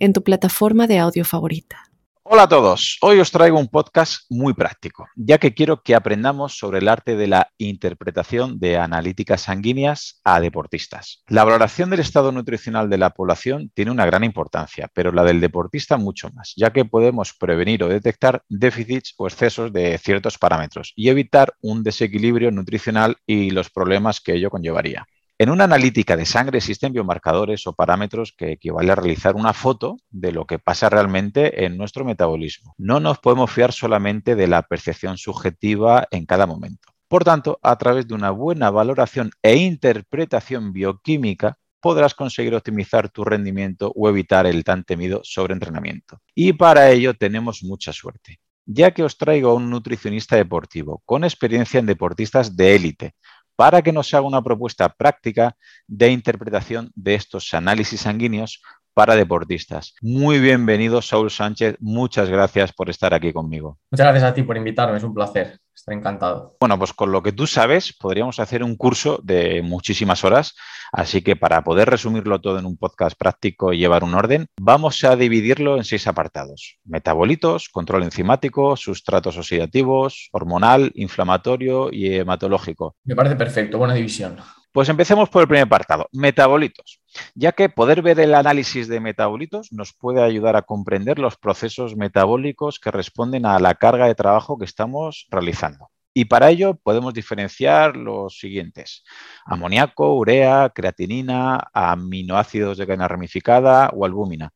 en tu plataforma de audio favorita. Hola a todos, hoy os traigo un podcast muy práctico, ya que quiero que aprendamos sobre el arte de la interpretación de analíticas sanguíneas a deportistas. La valoración del estado nutricional de la población tiene una gran importancia, pero la del deportista mucho más, ya que podemos prevenir o detectar déficits o excesos de ciertos parámetros y evitar un desequilibrio nutricional y los problemas que ello conllevaría. En una analítica de sangre existen biomarcadores o parámetros que equivale a realizar una foto de lo que pasa realmente en nuestro metabolismo. No nos podemos fiar solamente de la percepción subjetiva en cada momento. Por tanto, a través de una buena valoración e interpretación bioquímica, podrás conseguir optimizar tu rendimiento o evitar el tan temido sobreentrenamiento. Y para ello tenemos mucha suerte, ya que os traigo a un nutricionista deportivo con experiencia en deportistas de élite, para que nos haga una propuesta práctica de interpretación de estos análisis sanguíneos para deportistas. Muy bienvenido, Saúl Sánchez. Muchas gracias por estar aquí conmigo. Muchas gracias a ti por invitarme, es un placer. Estoy encantado. Bueno, pues con lo que tú sabes, podríamos hacer un curso de muchísimas horas. Así que para poder resumirlo todo en un podcast práctico y llevar un orden, vamos a dividirlo en seis apartados. Metabolitos, control enzimático, sustratos oxidativos, hormonal, inflamatorio y hematológico. Me parece perfecto, buena división. Pues empecemos por el primer apartado, metabolitos, ya que poder ver el análisis de metabolitos nos puede ayudar a comprender los procesos metabólicos que responden a la carga de trabajo que estamos realizando. Y para ello podemos diferenciar los siguientes. Amoníaco, urea, creatinina, aminoácidos de cadena ramificada o albúmina.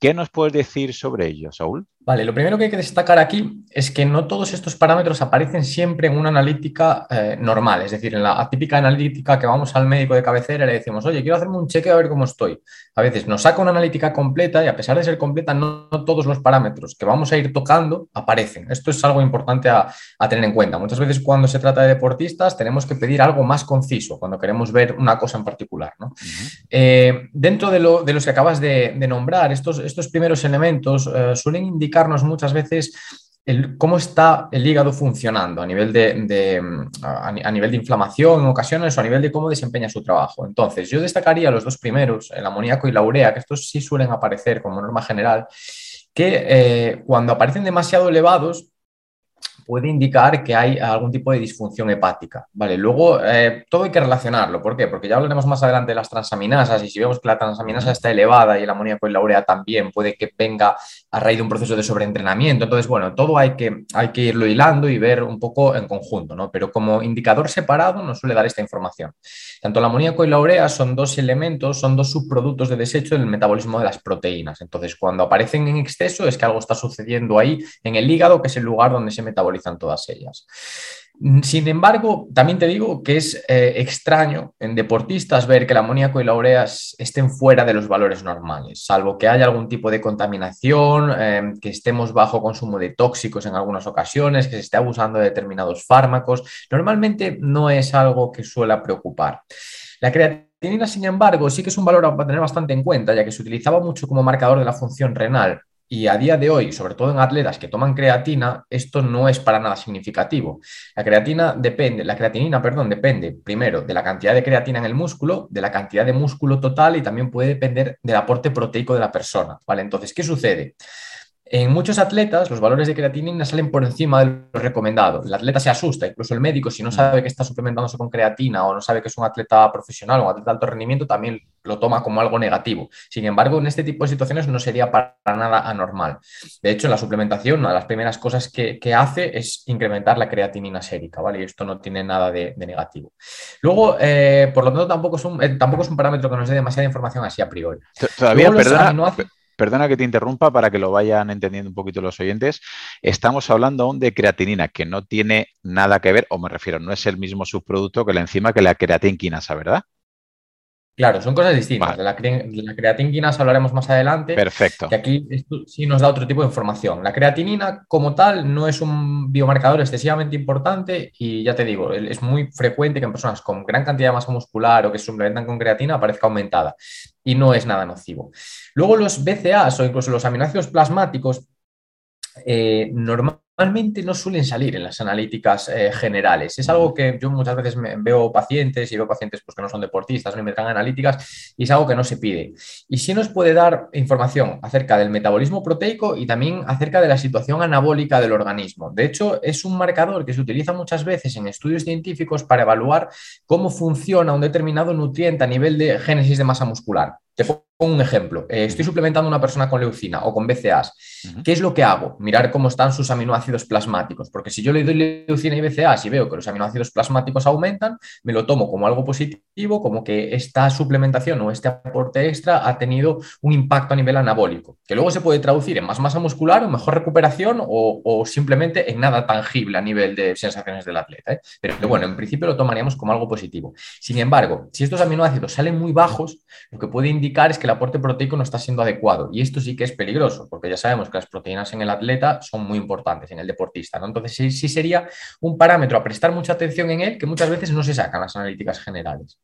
¿Qué nos puedes decir sobre ello, Saúl? Vale, lo primero que hay que destacar aquí es que no todos estos parámetros aparecen siempre en una analítica eh, normal, es decir, en la típica analítica que vamos al médico de cabecera y le decimos, oye, quiero hacerme un chequeo a ver cómo estoy. A veces nos saca una analítica completa y a pesar de ser completa, no, todos los parámetros que vamos a ir tocando aparecen. Esto es algo importante a, tener en cuenta. Muchas veces cuando se trata de deportistas tenemos que pedir algo más conciso cuando queremos ver una cosa en particular. Eh, dentro de, los que acabas de, nombrar, estos, estos primeros elementos eh, suelen indicar muchas veces el, cómo está el hígado funcionando a nivel de, a, nivel de inflamación en ocasiones o a nivel de cómo desempeña su trabajo. Entonces, yo destacaría los dos primeros, el amoníaco y la urea, que estos sí suelen aparecer como norma general, que eh, cuando aparecen demasiado elevados, puede indicar que hay algún tipo de disfunción hepática. Vale, luego eh, todo hay que relacionarlo. ¿Por qué? Porque ya hablaremos más adelante de las transaminasas y si vemos que la transaminasa está elevada y el amoníaco y la urea también, puede que venga a raíz de un proceso de sobreentrenamiento. Entonces, bueno, todo hay que, hay que irlo hilando y ver un poco en conjunto, ¿no? Pero como indicador separado nos suele dar esta información. Tanto el amoníaco y la urea son dos elementos, son dos subproductos de desecho del metabolismo de las proteínas. Entonces, cuando aparecen en exceso es que algo está sucediendo ahí en el hígado, que es el lugar donde se metaboliza todas ellas. Sin embargo, también te digo que es eh, extraño en deportistas ver que el amoníaco y la urea estén fuera de los valores normales, salvo que haya algún tipo de contaminación, em, que estemos bajo consumo de tóxicos en algunas ocasiones, que se esté abusando de determinados fármacos. Normalmente no es algo que suele preocupar. La creatinina, sin embargo, sí que es un valor a tener bastante en cuenta, ya que se utilizaba mucho como marcador de la función renal y a día de hoy, sobre todo en atletas que toman creatina, esto no es para nada significativo. La creatina depende, la creatinina, perdón, depende primero de la cantidad de creatina en el músculo, de la cantidad de músculo total y también puede depender del aporte proteico de la persona. ¿Vale? Entonces, ¿qué sucede? En muchos atletas los valores de creatinina salen por encima de lo recomendado. El atleta se asusta, incluso el médico, si no sabe que está suplementándose con creatina o no sabe que es un atleta profesional o un atleta de alto rendimiento, también lo toma como algo negativo. Sin embargo, en este tipo de situaciones no sería para nada anormal. De hecho, la suplementación, una de las primeras cosas que, hace es incrementar la creatinina sérica, ¿vale? Y esto no tiene nada de, negativo. Luego, eh, por lo tanto, tampoco es, un, eh, tampoco es un parámetro que nos dé demasiada información así a priori. Todavía, perdona, perdona que te interrumpa para que lo vayan entendiendo un poquito los oyentes. Estamos hablando aún de creatinina, que no tiene nada que ver, o me refiero, no es el mismo subproducto que la enzima que la creatinquinasa, ¿verdad? Claro, son cosas distintas. De, la, creatinina hablaremos más adelante. Perfecto. Que aquí sí nos da otro tipo de información. La creatinina, como tal, no es un biomarcador excesivamente importante y ya te digo, es muy frecuente que en personas con gran cantidad de masa muscular o que suplementan con creatina aparezca aumentada y no es nada nocivo. Luego los BCAs o incluso los aminoácidos plasmáticos eh, normalmente no suelen salir en las analíticas eh, generales. Es algo que yo muchas veces veo pacientes y veo pacientes pues, que no son deportistas no me traen analíticas y es algo que no se pide. Y sí nos puede dar información acerca del metabolismo proteico y también acerca de la situación anabólica del organismo. De hecho, es un marcador que se utiliza muchas veces en estudios científicos para evaluar cómo funciona un determinado nutriente a nivel de génesis de masa muscular. Te pongo un ejemplo. Eh, estoy suplementando a una persona con leucina o con BCAAs. ¿Qué es lo que hago? Mirar cómo están sus aminoácidos plasmáticos. Porque si yo le doy leucina y BCAAs y veo que los aminoácidos plasmáticos aumentan, me lo tomo como algo positivo, como que esta suplementación o este aporte extra ha tenido un impacto a nivel anabólico, que luego se puede traducir en más masa muscular o mejor recuperación o, simplemente en nada tangible a nivel de sensaciones del atleta. ¿eh? Pero bueno, en principio lo tomaríamos como algo positivo. Sin embargo, si estos aminoácidos salen muy bajos, lo que puede indicar es que el aporte proteico no está siendo adecuado. Y esto sí que es peligroso, porque ya sabemos que las proteínas en el atleta son muy importantes, en el deportista. ¿no? Entonces, sí, sí sería un parámetro a prestar mucha atención en él que muchas veces no se sacan las analíticas generales.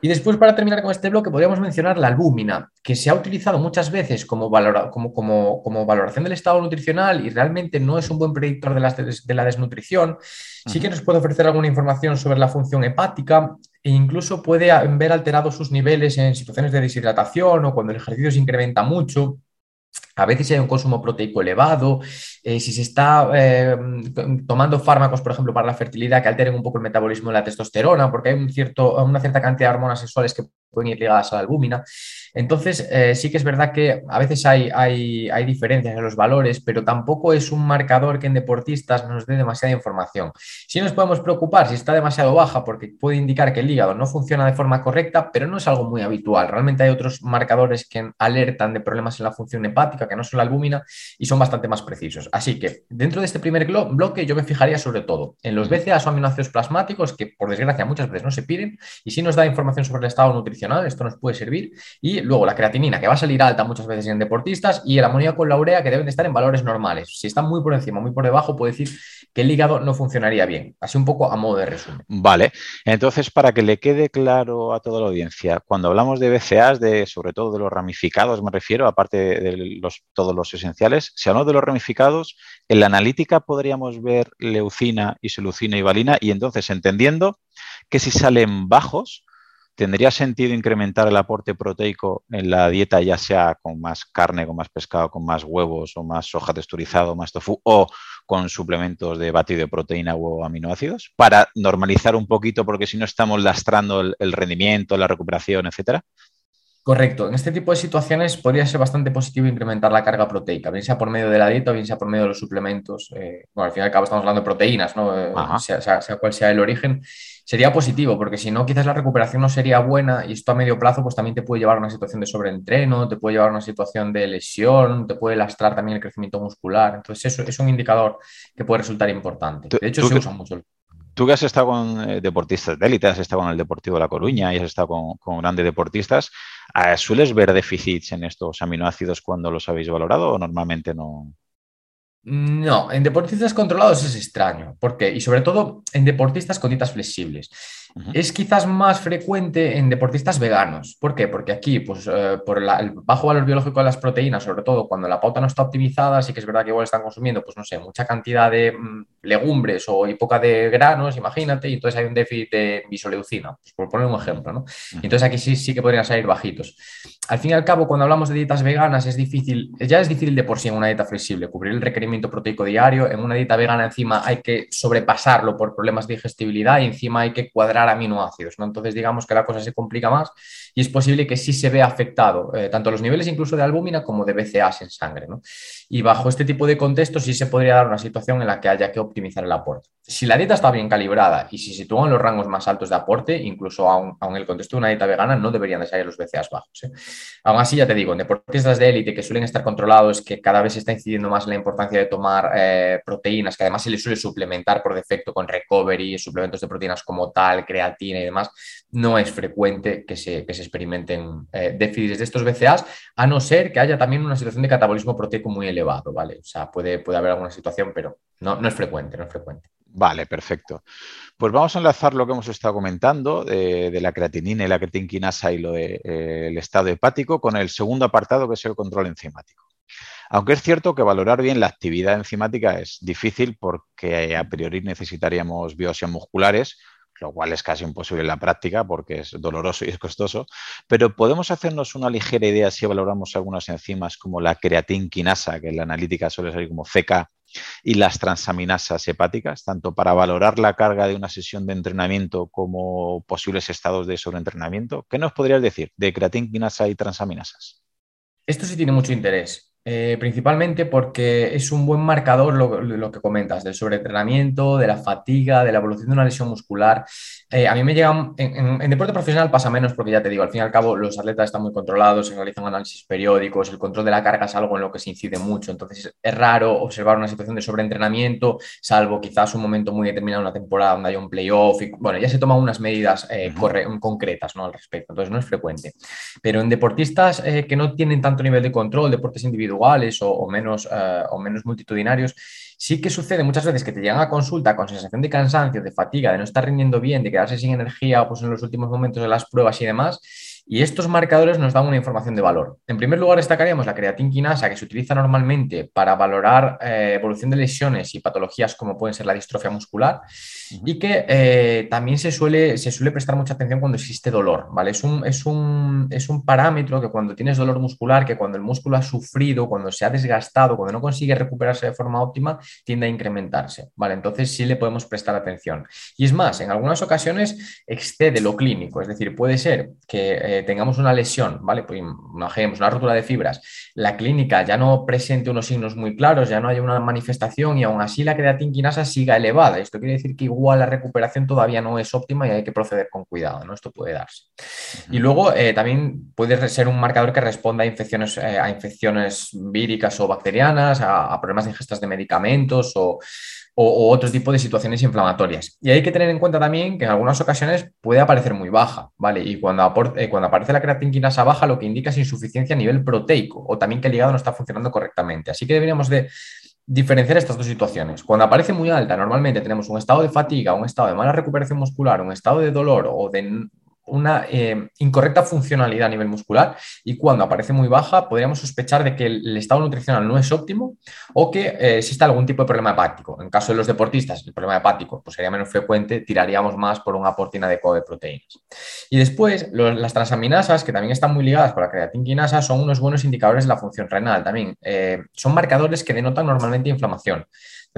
Y después, para terminar con este bloque, podríamos mencionar la albúmina, que se ha utilizado muchas veces como, como, como, valoración del estado nutricional y realmente no es un buen predictor de la desnutrición. Sí que nos puede ofrecer alguna información sobre la función hepática e incluso puede ver alterados sus niveles en situaciones de deshidratación o cuando el ejercicio se incrementa mucho. A veces hay un consumo proteico elevado, eh, si se está eh, tomando fármacos, por ejemplo, para la fertilidad que alteren un poco el metabolismo de la testosterona, porque hay una cierta cantidad de hormonas sexuales que pueden ir ligadas a la albúmina. Entonces, eh, sí que es verdad que a veces hay, hay, hay, diferencias en los valores, pero tampoco es un marcador que en deportistas nos dé demasiada información. Sí nos podemos preocupar si está demasiado baja, porque puede indicar que el hígado no funciona de forma correcta, pero no es algo muy habitual. Realmente hay otros marcadores que alertan de problemas en la función hepática, que no son la albúmina, y son bastante más precisos. Así que dentro de este primer bloque yo me fijaría sobre todo en los BCAAs o aminoácidos plasmáticos, que por desgracia muchas veces no se piden, y sí nos da información sobre el estado nutricional esto nos puede servir. Y luego la creatinina, que va a salir alta muchas veces en deportistas, y el amoníaco con la urea, que deben de estar en valores normales. Si están muy por encima, muy por debajo, puede decir que el hígado no funcionaría bien. Así un poco a modo de resumen. Vale, entonces para que le quede claro a toda la audiencia, cuando hablamos de BCAs, de, sobre todo de los ramificados, me refiero, aparte de los, todos los esenciales, si hablamos de los ramificados, en la analítica podríamos ver leucina, isoleucina y valina, y entonces entendiendo que si salen bajos, ¿Tendría sentido incrementar el aporte proteico en la dieta, ya sea con más carne, con más pescado, con más huevos o más soja texturizado, más tofu o con suplementos de batido de proteína o aminoácidos para normalizar un poquito porque si no estamos lastrando el, el rendimiento, la recuperación, etcétera? Correcto. En este tipo de situaciones podría ser bastante positivo incrementar la carga proteica, bien sea por medio de la dieta o bien sea por medio de los suplementos. Eh, bueno, al fin y al cabo estamos hablando de proteínas, ¿no? Eh, sea, sea, cual sea el origen. Sería positivo, porque si no, quizás la recuperación no sería buena y esto a medio plazo pues también te puede llevar a una situación de sobreentreno, te puede llevar a una situación de lesión, te puede lastrar también el crecimiento muscular. Entonces, eso es un indicador que puede resultar importante. De hecho, se usa mucho. Tú que has estado con eh, deportistas de élite, has estado con el Deportivo de La Coruña y has estado con, con grandes deportistas, ¿sueles ver déficits en estos aminoácidos cuando los habéis valorado o normalmente no? No, en deportistas controlados es extraño. ¿Por qué? Y sobre todo en deportistas con dietas flexibles. Es quizás más frecuente en deportistas veganos. ¿Por qué? Porque aquí, pues, eh, por el bajo valor biológico de las proteínas, sobre todo cuando la pauta no está optimizada, sí que es verdad que igual están consumiendo, pues, no sé, mucha cantidad de mm, legumbres o y poca de granos, imagínate, y entonces hay un déficit de bisoleucina, pues, por poner un ejemplo, ¿no? Entonces aquí sí, sí que podrían salir bajitos. Al fin y al cabo, cuando hablamos de dietas veganas, es difícil, ya es difícil de por sí en una dieta flexible, cubrir el requerimiento proteico diario. En una dieta vegana, encima, hay que sobrepasarlo por problemas de digestibilidad y encima hay que cuadrar aminoácidos, ¿no? Entonces digamos que la cosa se complica más y es posible que sí se vea afectado eh, tanto los niveles incluso de albúmina como de BCAAs en sangre, ¿no? Y bajo este tipo de contexto sí se podría dar una situación en la que haya que optimizar el aporte. Si la dieta está bien calibrada y si se sitúan los rangos más altos de aporte, incluso aún, en el contexto de una dieta vegana, no deberían de salir los BCAAs bajos. ¿eh? Aún así, ya te digo, en deportistas de élite que suelen estar controlados, que cada vez se está incidiendo más en la importancia de tomar eh, proteínas, que además se les suele suplementar por defecto con recovery, suplementos de proteínas como tal, creatina y demás, no es frecuente que se, se experimenten eh, déficits de estos BCAs, a no ser que haya también una situación de catabolismo proteico muy elevado, ¿vale? O sea, puede, puede haber alguna situación, pero no, no es frecuente, no es frecuente. Vale, perfecto. Pues vamos a enlazar lo que hemos estado comentando de, la creatinina y la creatinquinasa y lo del de, eh, estado hepático con el segundo apartado que es el control enzimático. Aunque es cierto que valorar bien la actividad enzimática es difícil porque a priori necesitaríamos biopsias musculares, lo cual es casi imposible en la práctica porque es doloroso y es costoso, pero podemos hacernos una ligera idea si valoramos algunas enzimas como la creatinquinasa, que en la analítica suele salir como CK, y las transaminasas hepáticas, tanto para valorar la carga de una sesión de entrenamiento como posibles estados de sobreentrenamiento. ¿Qué nos podrías decir de creatinquinasa y transaminasas? Esto sí tiene mucho interés eh, principalmente porque es un buen marcador lo, que comentas, del sobreentrenamiento, de la fatiga, de la evolución de una lesión muscular. Eh, a mí me llega, en, deporte profesional pasa menos porque ya te digo, al fin y al cabo los atletas están muy controlados, se realizan análisis periódicos, el control de la carga es algo en lo que se incide mucho, entonces es raro observar una situación de sobreentrenamiento, salvo quizás un momento muy determinado en una temporada donde haya un playoff, y bueno, ya se toman unas medidas eh, concretas ¿no? al respecto, entonces no es frecuente. Pero en deportistas que no tienen tanto nivel de control, deportes individuales, iguales o, menos, eh, o menos multitudinarios, sí que sucede muchas veces que te llegan a consulta con sensación de cansancio, de fatiga, de no estar rindiendo bien, de quedarse sin energía pues en los últimos momentos de las pruebas y demás. Y estos marcadores nos dan una información de valor. En primer lugar, destacaríamos la creatinquinasa, que se utiliza normalmente para valorar eh, evolución de lesiones y patologías como pueden ser la distrofia muscular y que eh, también se suele, se suele prestar mucha atención cuando existe dolor. ¿vale? Es, un, es, un, es un parámetro que cuando tienes dolor muscular, que cuando el músculo ha sufrido, cuando se ha desgastado, cuando no consigue recuperarse de forma óptima, tiende a incrementarse. ¿vale? Entonces sí le podemos prestar atención. Y es más, en algunas ocasiones excede lo clínico, es decir, puede ser que... Eh, tengamos una lesión, ¿vale? Pues imaginemos una rotura de fibras, la clínica ya no presente unos signos muy claros, ya no hay una manifestación y aún así la creatinquinasa siga elevada. Esto quiere decir que igual la recuperación todavía no es óptima y hay que proceder con cuidado, ¿no? Esto puede darse. Y luego eh, también puede ser un marcador que responda a infecciones, eh, a infecciones víricas o bacterianas, a problemas de ingestas de medicamentos o o, otro tipo de situaciones inflamatorias. Y hay que tener en cuenta también que en algunas ocasiones puede aparecer muy baja, ¿vale? Y cuando, eh, cuando aparece la creatinquinasa baja, lo que indica es insuficiencia a nivel proteico o también que el hígado no está funcionando correctamente. Así que deberíamos de diferenciar estas dos situaciones. Cuando aparece muy alta, normalmente tenemos un estado de fatiga, un estado de mala recuperación muscular, un estado de dolor o de una eh, incorrecta funcionalidad a nivel muscular y cuando aparece muy baja podríamos sospechar de que el, estado nutricional no es óptimo o que eh, existe algún tipo de problema hepático. En caso de los deportistas, el problema hepático pues, sería menos frecuente, tiraríamos más por un aporte inadecuado de proteínas. Y después, las transaminasas, que también están muy ligadas con la creatinquinasa, son unos buenos indicadores de la función renal también. Eh, son marcadores que denotan normalmente inflamación.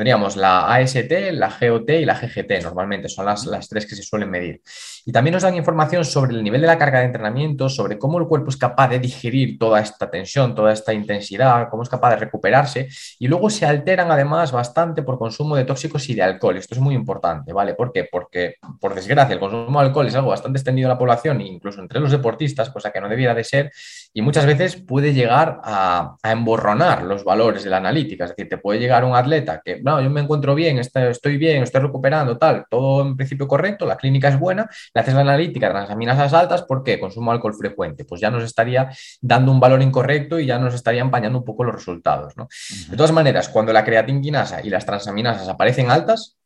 Tendríamos la AST, la GOT y la GGT, normalmente son las, las tres que se suelen medir. Y también nos dan información sobre el nivel de la carga de entrenamiento, sobre cómo el cuerpo es capaz de digerir toda esta tensión, toda esta intensidad, cómo es capaz de recuperarse. Y luego se alteran además bastante por consumo de tóxicos y de alcohol. Esto es muy importante, ¿vale? ¿Por qué? Porque, por desgracia, el consumo de alcohol es algo bastante extendido en la población, incluso entre los deportistas, cosa que no debiera de ser, y muchas veces puede llegar a, a emborronar los valores de la analítica. Es decir, te puede llegar un atleta que no, yo me encuentro bien, estoy bien, estoy recuperando, tal, todo en principio correcto, la clínica es buena, le haces la analítica, transaminasas altas, ¿por qué? Consumo alcohol frecuente, pues ya nos estaría dando un valor incorrecto y ya nos estaría empañando un poco los resultados, ¿no? De todas maneras, cuando la creatinquinasa y las transaminasas aparecen altas,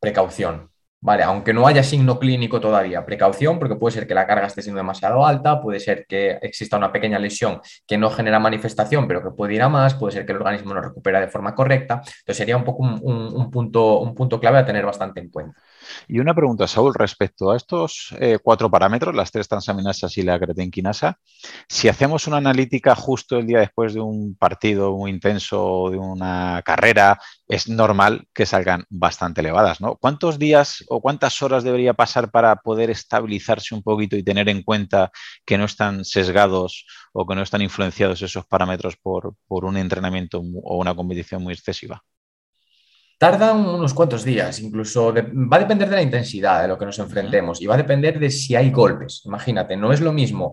precaución, Vale, aunque no haya signo clínico todavía, precaución, porque puede ser que la carga esté siendo demasiado alta, puede ser que exista una pequeña lesión que no genera manifestación, pero que puede ir a más, puede ser que el organismo no recupera de forma correcta. Entonces sería un poco un, punto, un punto clave a tener bastante en cuenta. Y una pregunta, Saúl, respecto a estos eh, cuatro parámetros, las tres transaminasas y la creatinquinasa, si hacemos una analítica justo el día después de un partido muy intenso o de una carrera, es normal que salgan bastante elevadas, ¿no? ¿Cuántos días o cuántas horas debería pasar para poder estabilizarse un poquito y tener en cuenta que no están sesgados o que no están influenciados esos parámetros por un entrenamiento o una competición muy excesiva? Tardan unos cuantos días, incluso va a depender de la intensidad de lo que nos enfrentemos y va a depender de si hay golpes. Imagínate, no es lo mismo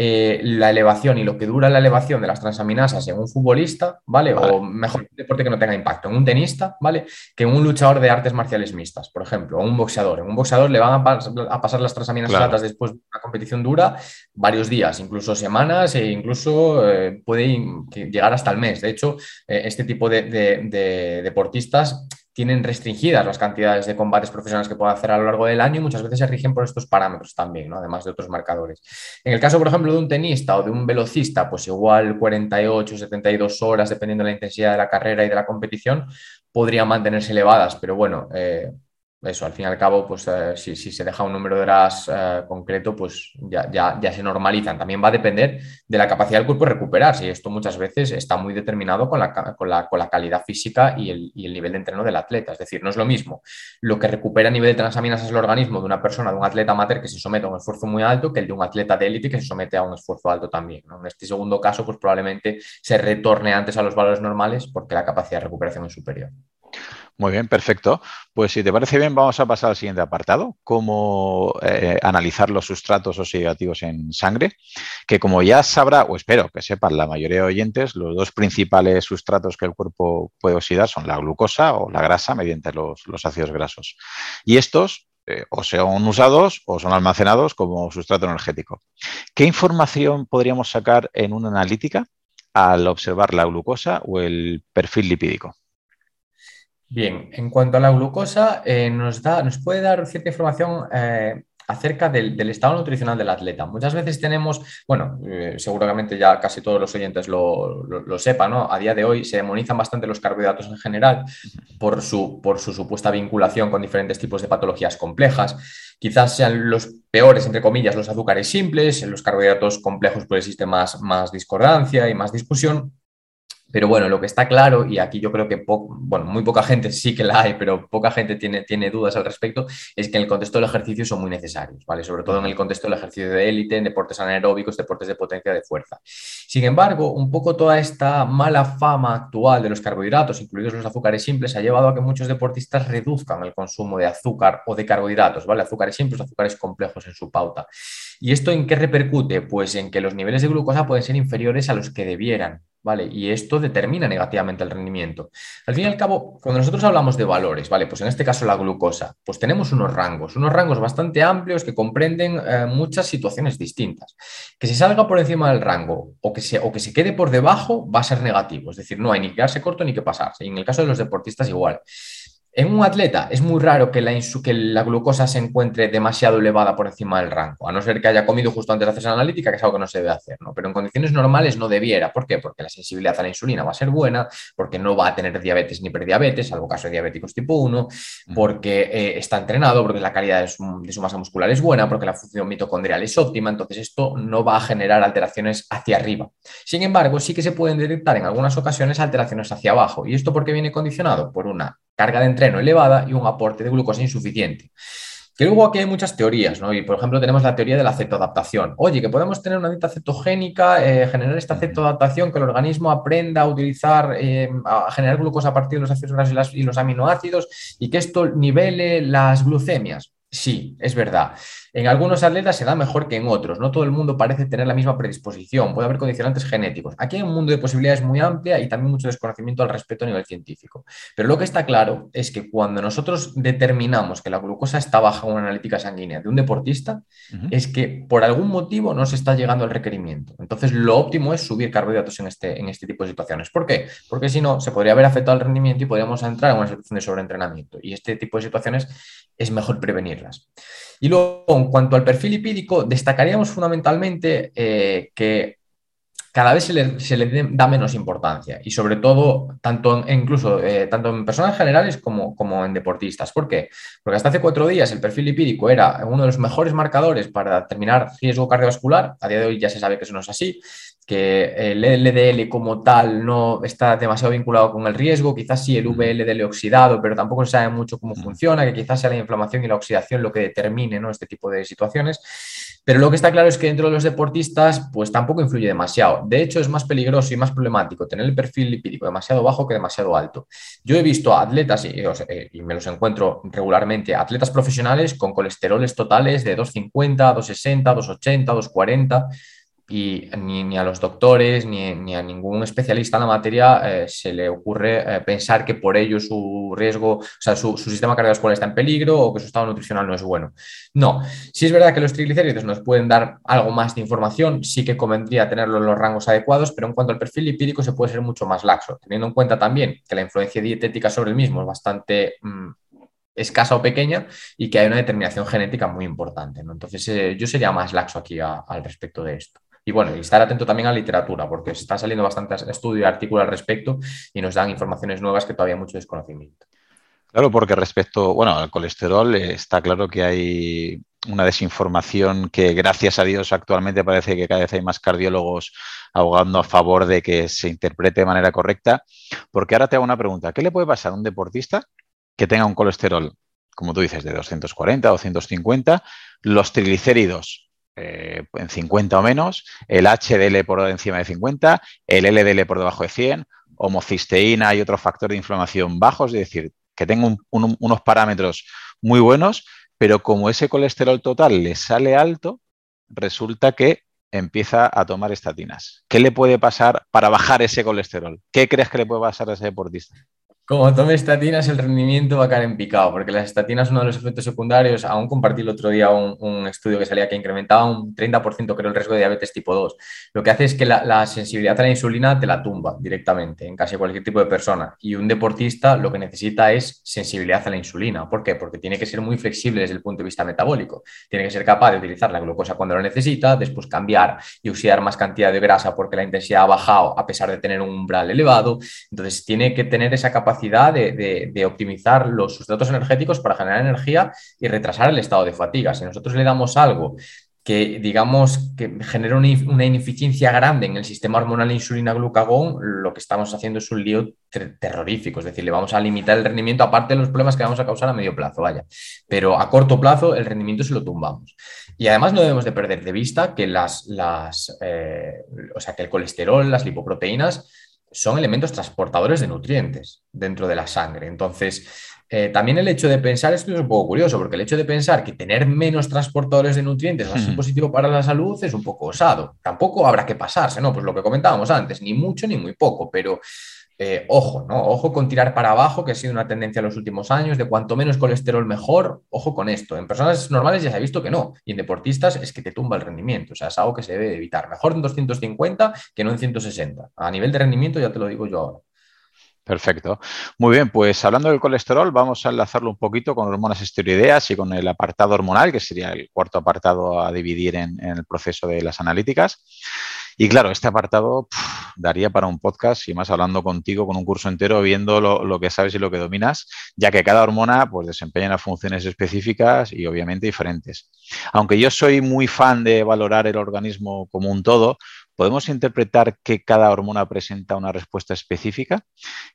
eh, la elevación y lo que dura la elevación de las transaminasas en un futbolista, ¿vale? O mejor, deporte que no tenga impacto, en un tenista, ¿vale? Que en un luchador de artes marciales mixtas, por ejemplo, o un boxeador. En un boxeador le van a, pasar las transaminasas altas después de una competición dura varios días, incluso semanas e incluso eh, puede llegar hasta el mes. De hecho, eh, este tipo de deportistas tienen restringidas las cantidades de combates profesionales que pueden hacer a lo largo del año y muchas veces se rigen por estos parámetros también, ¿no? además de otros marcadores. En el caso, por ejemplo, de un tenista o de un velocista, pues igual 48, 72 horas, dependiendo de la intensidad de la carrera y de la competición, podrían mantenerse elevadas, pero bueno, eh, eso, al fin y al cabo, pues eh, si, se deja un número de horas eh, concreto, pues ya, ya, se normalizan. También va a depender de la capacidad del cuerpo de recuperarse y esto muchas veces está muy determinado con la, con la, con la calidad física y el, y el, nivel de entreno del atleta. Es decir, no es lo mismo lo que recupera a nivel de transaminas el organismo de una persona, de un atleta amateur que se somete a un esfuerzo muy alto, que el de un atleta de élite que se somete a un esfuerzo alto también. En este segundo caso, pues probablemente se retorne antes a los valores normales porque la capacidad de recuperación es superior. Muy bien, perfecto. Pues si te parece bien, vamos a pasar al siguiente apartado, cómo eh, analizar los sustratos oxidativos en sangre, que como ya sabrá, o espero que sepan la mayoría de oyentes, los dos principales sustratos que el cuerpo puede oxidar son la glucosa o la grasa mediante los, ácidos grasos. Y estos eh, o son usados o son almacenados como sustrato energético. ¿Qué información podríamos sacar en una analítica al observar la glucosa o el perfil lipídico? Bien, en cuanto a la glucosa, eh, nos, da, nos puede dar cierta información eh, acerca del, estado nutricional del atleta. Muchas veces tenemos, bueno, eh, seguramente ya casi todos los oyentes lo, sepan, ¿no? A día de hoy se demonizan bastante los carbohidratos en general por su, por su supuesta vinculación con diferentes tipos de patologías complejas. Quizás sean los peores, entre comillas, los azúcares simples, los carbohidratos complejos pues existe más, más discordancia y más discusión. Pero bueno, lo que está claro, y aquí yo creo que bueno, muy poca gente sí que la hay, pero poca gente tiene, tiene dudas al respecto, es que en el contexto del ejercicio son muy necesarios, ¿vale? Sobre todo en el contexto del ejercicio de élite, en deportes anaeróbicos, deportes de potencia de fuerza. Sin embargo, un poco toda esta mala fama actual de los carbohidratos, incluidos los azúcares simples, ha llevado a que muchos deportistas reduzcan el consumo de azúcar o de carbohidratos, ¿vale? Azúcares simples, azúcares complejos en su pauta. ¿Y esto en qué repercute? Pues en que los niveles de glucosa pueden ser inferiores a los que debieran. ¿vale? Y esto determina negativamente el rendimiento. Al fin y al cabo, cuando nosotros hablamos de valores, ¿vale? Pues en este caso la glucosa, pues tenemos unos rangos, unos rangos bastante amplios que comprenden eh, muchas situaciones distintas. Que se salga por encima del rango o que, se, o que se quede por debajo va a ser negativo, es decir, no hay ni que quedarse corto ni que pasarse. Y en el caso de los deportistas igual. En un atleta es muy raro que la, que la, glucosa se encuentre demasiado elevada por encima del rango, a no ser que haya comido justo antes de hacer esa analítica, que es algo que no se debe hacer, ¿no? Pero en condiciones normales no debiera. ¿Por qué? Porque la sensibilidad a la insulina va a ser buena, porque no va a tener diabetes ni prediabetes, salvo caso de diabéticos tipo 1, porque eh, está entrenado, porque la calidad de su, de su, masa muscular es buena, porque la función mitocondrial es óptima, entonces esto no va a generar alteraciones hacia arriba. Sin embargo, sí que se pueden detectar en algunas ocasiones alteraciones hacia abajo. ¿Y esto por qué viene condicionado? Por una carga de entreno elevada y un aporte de glucosa insuficiente. Que luego aquí hay muchas teorías, ¿no? Y por ejemplo tenemos la teoría de la cetoadaptación. Oye, que podemos tener una dieta cetogénica, eh, generar esta cetoadaptación, que el organismo aprenda a utilizar, eh, a generar glucosa a partir de los ácidos grasos y los aminoácidos y que esto nivele las glucemias. Sí, es verdad. En algunos atletas se da mejor que en otros. No todo el mundo parece tener la misma predisposición. Puede haber condicionantes genéticos. Aquí hay un mundo de posibilidades muy amplia y también mucho desconocimiento al respecto a nivel científico. Pero lo que está claro es que cuando nosotros determinamos que la glucosa está baja en una analítica sanguínea de un deportista, es que por algún motivo no se está llegando al requerimiento. Entonces, lo óptimo es subir carbohidratos en este, en este tipo de situaciones. ¿Por qué? Porque si no, se podría haber afectado el rendimiento y podríamos entrar en una situación de sobreentrenamiento. Y este tipo de situaciones es mejor prevenirlas. Y luego, en cuanto al perfil lipídico, destacaríamos fundamentalmente eh, que cada vez se le, da menos importancia y sobre todo, tanto en, incluso eh, tanto en personas generales como, como en deportistas. ¿Por qué? Porque hasta hace cuatro días el perfil lipídico era uno de los mejores marcadores para determinar riesgo cardiovascular. A día de hoy ya se sabe que eso no es así que el LDL como tal no está demasiado vinculado con el riesgo, quizás sí el VLDL oxidado, pero tampoco se sabe mucho cómo funciona, que quizás sea la inflamación y la oxidación lo que determine ¿no? este tipo de situaciones. Pero lo que está claro es que dentro de los deportistas, pues tampoco influye demasiado. De hecho, es más peligroso y más problemático tener el perfil lipídico demasiado bajo que demasiado alto. Yo he visto atletas, y, eh, y me los encuentro regularmente, atletas profesionales con colesteroles totales de 250, 260, 280, 240 y ni, a los doctores ni, a ningún especialista en la materia eh, se le ocurre eh, pensar que por ello su riesgo, o sea, su, sistema cardiovascular está en peligro o que su estado nutricional no es bueno. No, si es verdad que los triglicéridos nos pueden dar algo más de información, sí que convendría tenerlo en los rangos adecuados, pero en cuanto al perfil lipídico se puede ser mucho más laxo, teniendo en cuenta también que la influencia dietética sobre el mismo es bastante... Mm, escasa o pequeña y que hay una determinación genética muy importante. Entonces, eh, yo sería más laxo aquí al respecto de esto. Y bueno, y estar atento también a literatura, porque está saliendo bastante estudio y artículo al respecto y nos dan informaciones nuevas que todavía hay mucho desconocimiento. Claro, porque respecto, bueno, al colesterol eh, está claro que hay una desinformación que gracias a Dios actualmente parece que cada vez hay más cardiólogos ahogando a favor de que se interprete de manera correcta. Porque ahora te hago una pregunta, ¿qué le puede pasar a un deportista que tenga un colesterol, como tú dices, de 240, 250, los triglicéridos eh, en 50 o menos, el HDL por encima de 50, el LDL por debajo de 100, homocisteína y otro factor de inflamación bajos, es decir, que tenga unos parámetros muy buenos, pero como ese colesterol total le sale alto, resulta que empieza a tomar estatinas. ¿Qué le puede pasar para bajar ese colesterol? ¿Qué crees que le puede pasar a ese deportista? Como tome estatinas, el rendimiento va a caer en picado, porque las estatinas, uno de los efectos secundarios, aún compartí el otro día un, estudio que salía que incrementaba un 30%, creo, el riesgo de diabetes tipo 2. Lo que hace es que la, sensibilidad a la insulina te la tumba directamente en casi cualquier tipo de persona. Y un deportista lo que necesita es sensibilidad a la insulina. ¿Por qué? Porque tiene que ser muy flexible desde el punto de vista metabólico. Tiene que ser capaz de utilizar la glucosa cuando lo necesita, después cambiar y usar más cantidad de grasa porque la intensidad ha bajado a pesar de tener un umbral elevado. Entonces, tiene que tener esa capacidad de, optimizar los sustratos energéticos para generar energía y retrasar el estado de fatiga. Si nosotros le damos algo que digamos que genera una ineficiencia grande en el sistema hormonal insulina-glucagón, lo que estamos haciendo es un lío terrorífico, es decir, le vamos a limitar el rendimiento, aparte de los problemas que vamos a causar a medio plazo, vaya. Pero a corto plazo el rendimiento se lo tumbamos. Y además no debemos de perder de vista que las, las eh, o sea, que el colesterol, las lipoproteínas, son elementos transportadores de nutrientes dentro de la sangre. Entonces, eh, también el hecho de pensar, esto es un poco curioso, porque el hecho de pensar que tener menos transportadores de nutrientes va a ser positivo para la salud es un poco osado. Tampoco habrá que pasarse, ¿no? Pues lo que comentábamos antes, ni mucho ni muy poco, pero eh, ojo, ¿no? Ojo con tirar para abajo, que ha sido una tendencia en los últimos años, de cuanto menos colesterol mejor, ojo con esto. En personas normales ya se ha visto que no, y en deportistas es que te tumba el rendimiento, o sea, es algo que se debe evitar. Mejor en 250 que no en 160. A nivel de rendimiento ya te lo digo yo ahora. Perfecto. Muy bien, pues hablando del colesterol, vamos a enlazarlo un poquito con hormonas esteroideas y con el apartado hormonal, que sería el cuarto apartado a dividir en el proceso de las analíticas. Y claro, este apartado daría para un podcast y más hablando contigo con un curso entero, viendo lo, que sabes y lo que dominas, ya que cada hormona pues, desempeña funciones específicas y obviamente diferentes. Aunque yo soy muy fan de valorar el organismo como un todo, ¿podemos interpretar que cada hormona presenta una respuesta específica?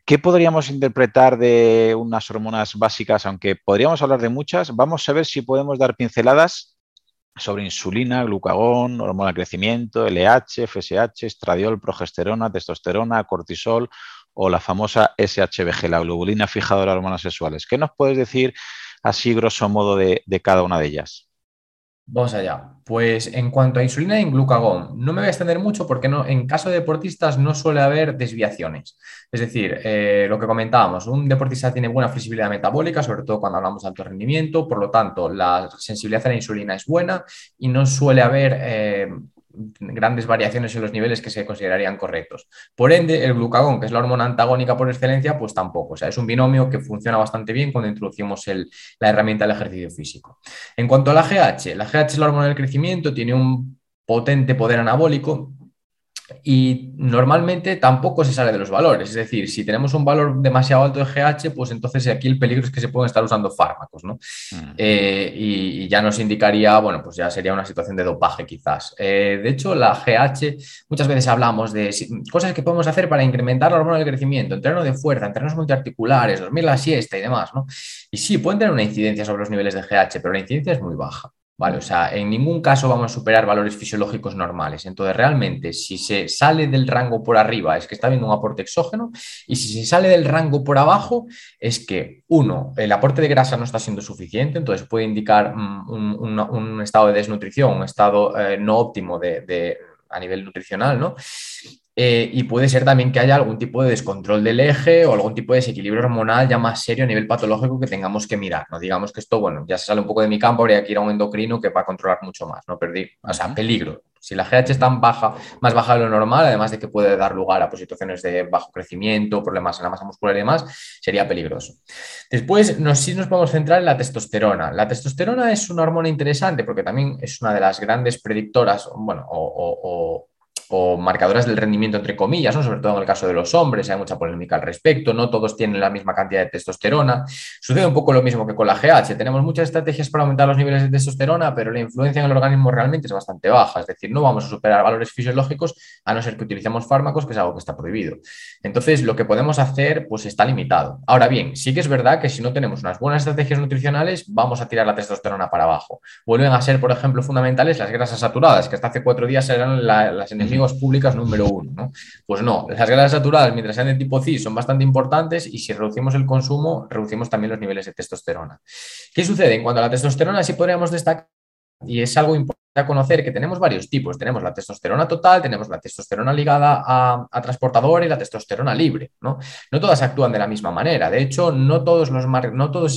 ¿Qué podríamos interpretar de unas hormonas básicas? Aunque podríamos hablar de muchas, vamos a ver si podemos dar pinceladas sobre insulina, glucagón, hormona de crecimiento, LH, FSH, estradiol, progesterona, testosterona, cortisol o la famosa SHBG, la globulina fijadora de hormonas sexuales. ¿Qué nos puedes decir así grosso modo de cada una de ellas? Vamos allá. Pues en cuanto a insulina y glucagón, no me voy a extender mucho porque no, en caso de deportistas no suele haber desviaciones. Es decir, eh, lo que comentábamos, un deportista tiene buena flexibilidad metabólica, sobre todo cuando hablamos de alto rendimiento, por lo tanto, la sensibilidad a la insulina es buena y no suele haber eh, grandes variaciones en los niveles que se considerarían correctos. Por ende, el glucagón, que es la hormona antagónica por excelencia, pues tampoco. O sea, es un binomio que funciona bastante bien cuando introducimos la herramienta del ejercicio físico. En cuanto a la GH, la GH es la hormona del crecimiento, tiene un potente poder anabólico y normalmente tampoco se sale de los valores. Es decir, si tenemos un valor demasiado alto de GH, pues entonces aquí el peligro es que se pueden estar usando fármacos, ¿no? Mm. Eh, y, ya nos indicaría, bueno, pues ya sería una situación de dopaje quizás. Eh, de hecho, la GH, muchas veces hablamos de cosas que podemos hacer para incrementar la hormona del crecimiento, entreno de fuerza, entrenos multiarticulares, dormir la siesta y demás, ¿no? Y sí, pueden tener una incidencia sobre los niveles de GH, pero la incidencia es muy baja. ¿Vale? O sea, en ningún caso vamos a superar valores fisiológicos normales. Entonces, realmente, si se sale del rango por arriba, es que está habiendo un aporte exógeno, y si se sale del rango por abajo, es que, uno, el aporte de grasa no está siendo suficiente, entonces puede indicar mm, un, estado de desnutrición, un estado eh, no óptimo de a nivel nutricional, ¿no? Eh, y puede ser también que haya algún tipo de descontrol del eje o algún tipo de desequilibrio hormonal ya más serio a nivel patológico que tengamos que mirar. No digamos que esto, bueno, ya se sale un poco de mi campo, habría que ir a un endocrino que va a controlar mucho más, no perdí, o sea, peligro. Si la GH está baja, más baja de lo normal, además de que puede dar lugar a pues, situaciones de bajo crecimiento, problemas en la masa muscular y demás, sería peligroso. Después, nos, sí nos podemos centrar en la testosterona. La testosterona es una hormona interesante porque también es una de las grandes predictoras, bueno, o o marcadoras del rendimiento, entre comillas, ¿no? sobre todo en el caso de los hombres, hay mucha polémica al respecto, no todos tienen la misma cantidad de testosterona. Sucede un poco lo mismo que con la GH, tenemos muchas estrategias para aumentar los niveles de testosterona, pero la influencia en el organismo realmente es bastante baja, es decir, no vamos a superar valores fisiológicos a no ser que utilicemos fármacos, que es algo que está prohibido. Entonces, lo que podemos hacer pues está limitado. Ahora bien, sí que es verdad que si no tenemos unas buenas estrategias nutricionales, vamos a tirar la testosterona para abajo. Vuelven a ser, por ejemplo, fundamentales las grasas saturadas, que hasta hace cuatro días eran las públicas número uno. ¿no? Pues no, las grasas saturadas, mientras sean de tipo CIS, son bastante importantes y si reducimos el consumo, reducimos también los niveles de testosterona. ¿Qué sucede? En cuanto a la testosterona, sí podríamos destacar y es algo importante a conocer que tenemos varios tipos. Tenemos la testosterona total, tenemos la testosterona ligada a, transportador y la testosterona libre. ¿no? no todas actúan de la misma manera. De hecho, no todos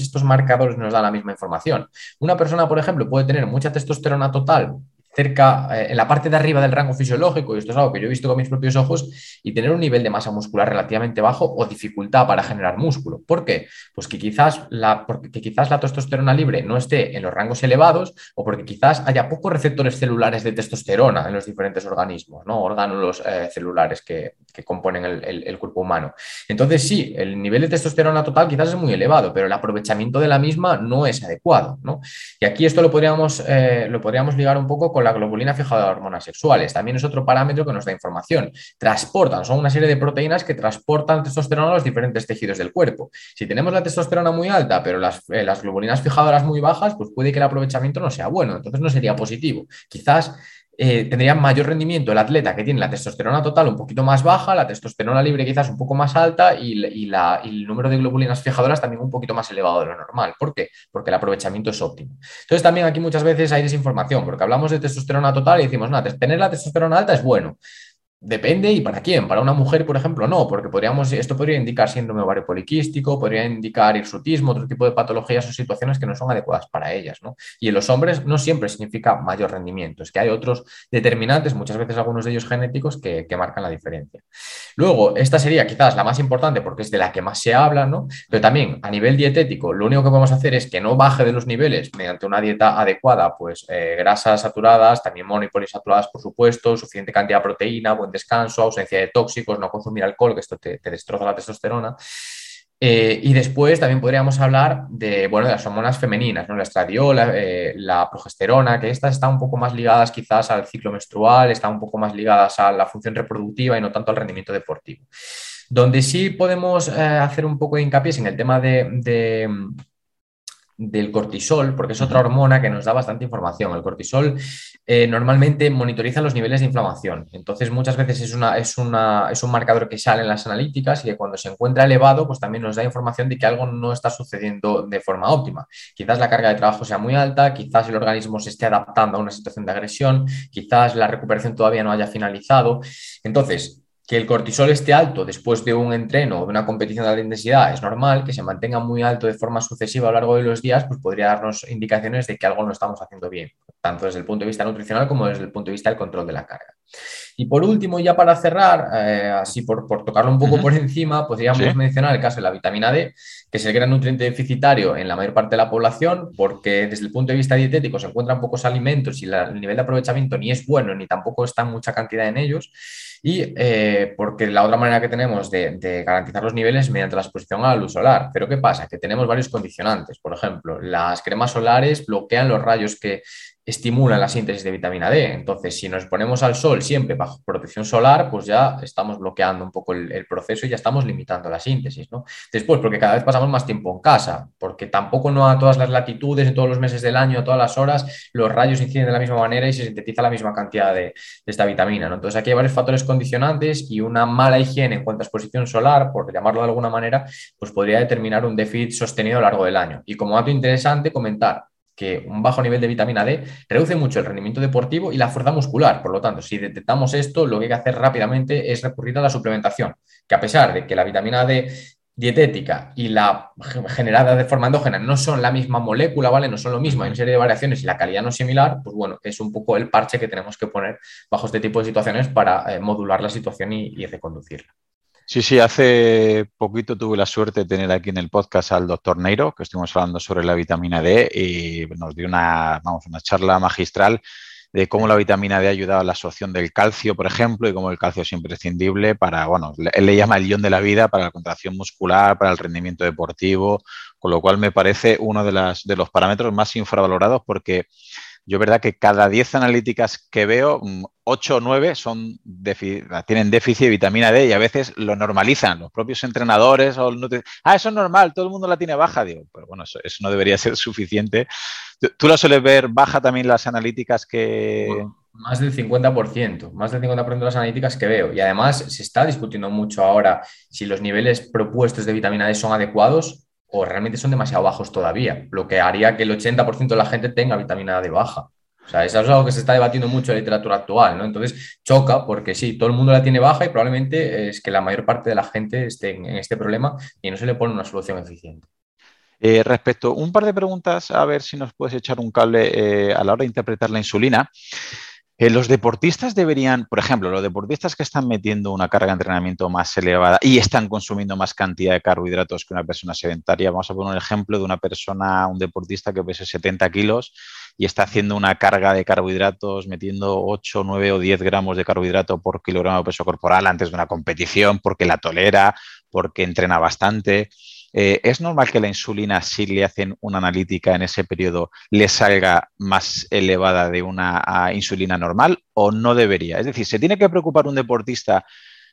estos marcadores nos dan la misma información. Una persona, por ejemplo, puede tener mucha testosterona total cerca, eh, en la parte de arriba del rango fisiológico, y esto es algo que yo he visto con mis propios ojos, y tener un nivel de masa muscular relativamente bajo o dificultad para generar músculo. ¿Por qué? Pues que quizás la, porque quizás la testosterona libre no esté en los rangos elevados o porque quizás haya pocos receptores celulares de testosterona en los diferentes organismos, ¿no? órganos eh, celulares que, componen el, cuerpo humano. Entonces, sí, el nivel de testosterona total quizás es muy elevado, pero el aprovechamiento de la misma no es adecuado. ¿no? Y aquí esto lo podríamos, eh, lo podríamos ligar un poco con la globulina fijada de hormonas sexuales. También es otro parámetro que nos da información. Transportan, son una serie de proteínas que transportan testosterona a los diferentes tejidos del cuerpo. Si tenemos la testosterona muy alta, pero las, eh, las globulinas fijadoras muy bajas, pues puede que el aprovechamiento no sea bueno. Entonces no sería positivo. Quizás eh, tendría mayor rendimiento el atleta que tiene la testosterona total un poquito más baja, la testosterona libre quizás un poco más alta y, el número de globulinas fijadoras también un poquito más elevado de lo normal. ¿Por qué? Porque el aprovechamiento es óptimo. Entonces también aquí muchas veces hay desinformación, porque hablamos de testosterona total y decimos, no, tener la testosterona alta es bueno. Depende y para quién. Para una mujer, por ejemplo, no, porque podríamos, esto podría indicar síndrome ovario poliquístico, podría indicar hirsutismo, otro tipo de patologías o situaciones que no son adecuadas para ellas. ¿no? Y en los hombres no siempre significa mayor rendimiento, es que hay otros determinantes, muchas veces algunos de ellos genéticos, que, marcan la diferencia. Luego, esta sería quizás la más importante porque es de la que más se habla, ¿no? pero también a nivel dietético, lo único que podemos hacer es que no baje de los niveles mediante una dieta adecuada, pues eh, grasas saturadas, también mono y polisaturadas, por supuesto, suficiente cantidad de proteína, descanso, ausencia de tóxicos, no consumir alcohol, que esto te, destroza la testosterona. Eh, y después también podríamos hablar de, bueno, de las hormonas femeninas, ¿no? la estradiola, eh, la progesterona, que estas están un poco más ligadas quizás al ciclo menstrual, están un poco más ligadas a la función reproductiva y no tanto al rendimiento deportivo. Donde sí podemos eh, hacer un poco de hincapié es en el tema de del cortisol, porque es otra hormona que nos da bastante información. El cortisol eh, normalmente monitoriza los niveles de inflamación. Entonces, muchas veces es, una, es, una, es un marcador que sale en las analíticas y que cuando se encuentra elevado, pues también nos da información de que algo no está sucediendo de forma óptima. Quizás la carga de trabajo sea muy alta, quizás el organismo se esté adaptando a una situación de agresión, quizás la recuperación todavía no haya finalizado. Entonces, que el cortisol esté alto después de un entreno o de una competición de alta intensidad es normal, que se mantenga muy alto de forma sucesiva a lo largo de los días, pues podría darnos indicaciones de que algo no estamos haciendo bien, tanto desde el punto de vista nutricional como desde el punto de vista del control de la carga. Y por último, ya para cerrar, eh, así por, tocarlo un poco por encima, podríamos mencionar el caso de la vitamina D, que es el gran nutriente deficitario en la mayor parte de la población, porque desde el punto de vista dietético se encuentran pocos alimentos y el nivel de aprovechamiento ni es bueno ni tampoco está mucha cantidad en ellos y eh, porque la otra manera que tenemos de, garantizar los niveles es mediante la exposición a la luz solar. Pero ¿qué pasa? Que tenemos varios condicionantes. Por ejemplo, las cremas solares bloquean los rayos que estimulan la síntesis de vitamina D. Entonces, si nos ponemos al sol siempre bajo protección solar, pues ya estamos bloqueando un poco el, proceso y ya estamos limitando la síntesis. Después, porque cada vez pasamos más tiempo en casa, porque tampoco no a todas las latitudes, en todos los meses del año, a todas las horas, los rayos inciden de la misma manera y se sintetiza la misma cantidad de, esta vitamina. Entonces, aquí hay varios factores condicionantes y una mala higiene en cuanto a exposición solar, por llamarlo de alguna manera, pues podría determinar un déficit sostenido a lo largo del año. Y como dato interesante, comentar que un bajo nivel de vitamina D reduce mucho el rendimiento deportivo y la fuerza muscular. Por lo tanto, si detectamos esto, lo que hay que hacer rápidamente es recurrir a la suplementación, que a pesar de que la vitamina D dietética y la generada de forma endógena no son la misma molécula, ¿vale? No son lo mismo, hay una serie de variaciones y la calidad no es similar, pues bueno, es un poco el parche que tenemos que poner bajo este tipo de situaciones para eh, modular la situación y, y reconducirla. Sí, sí, hace poquito tuve la suerte de tener aquí en el podcast al doctor Neiro, que estuvimos hablando sobre la vitamina D y nos dio una, vamos, una charla magistral de cómo la vitamina D ha ayudado a la absorción del calcio, por ejemplo, y cómo el calcio es imprescindible para, bueno, él le llama el guion de la vida para la contracción muscular, para el rendimiento deportivo, con lo cual me parece uno de, las, de los parámetros más infravalorados porque yo verdad que cada 10 analíticas que veo, 8 mm, o 9 son tienen déficit de vitamina D y a veces lo normalizan los propios entrenadores o ah, eso es normal, todo el mundo la tiene baja, digo, pero bueno, eso, no debería ser suficiente. ¿Tú, la sueles ver baja también las analíticas que... más del 50%, más del 50% de las analíticas que veo. Y además se está discutiendo mucho ahora si los niveles propuestos de vitamina D son adecuados o realmente son demasiado bajos todavía, lo que haría que el 80% de la gente tenga vitamina D baja. O sea, eso es algo que se está debatiendo mucho en la literatura actual, ¿no? Entonces, choca porque sí, todo el mundo la tiene baja y probablemente es que la mayor parte de la gente esté en, este problema y no se le pone una solución eficiente. Eh, respecto, un par de preguntas, a ver si nos puedes echar un cable eh, a la hora de interpretar la insulina. Eh, los deportistas deberían, por ejemplo, los deportistas que están metiendo una carga de entrenamiento más elevada y están consumiendo más cantidad de carbohidratos que una persona sedentaria. Vamos a poner un ejemplo de una persona, un deportista que pese 70 kilos y está haciendo una carga de carbohidratos, metiendo 8, 9 o 10 gramos de carbohidrato por kilogramo de peso corporal antes de una competición porque la tolera, porque entrena bastante. Eh, ¿Es normal que la insulina, si le hacen una analítica en ese periodo, le salga más elevada de una insulina normal o no debería? Es decir, ¿se tiene que preocupar un deportista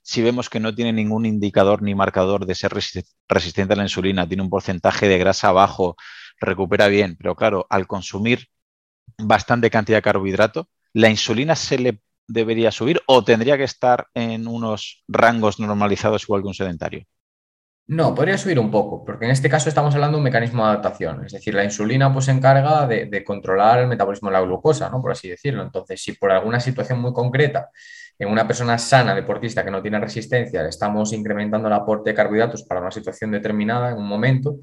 si vemos que no tiene ningún indicador ni marcador de ser resistente a la insulina, tiene un porcentaje de grasa bajo, recupera bien, pero claro, al consumir bastante cantidad de carbohidrato, ¿la insulina se le debería subir o tendría que estar en unos rangos normalizados igual que un sedentario? No, podría subir un poco, porque en este caso estamos hablando de un mecanismo de adaptación, es decir, la insulina pues se encarga de, controlar el metabolismo de la glucosa, ¿no? por así decirlo. Entonces, si por alguna situación muy concreta en una persona sana, deportista que no tiene resistencia, le estamos incrementando el aporte de carbohidratos para una situación determinada en un momento,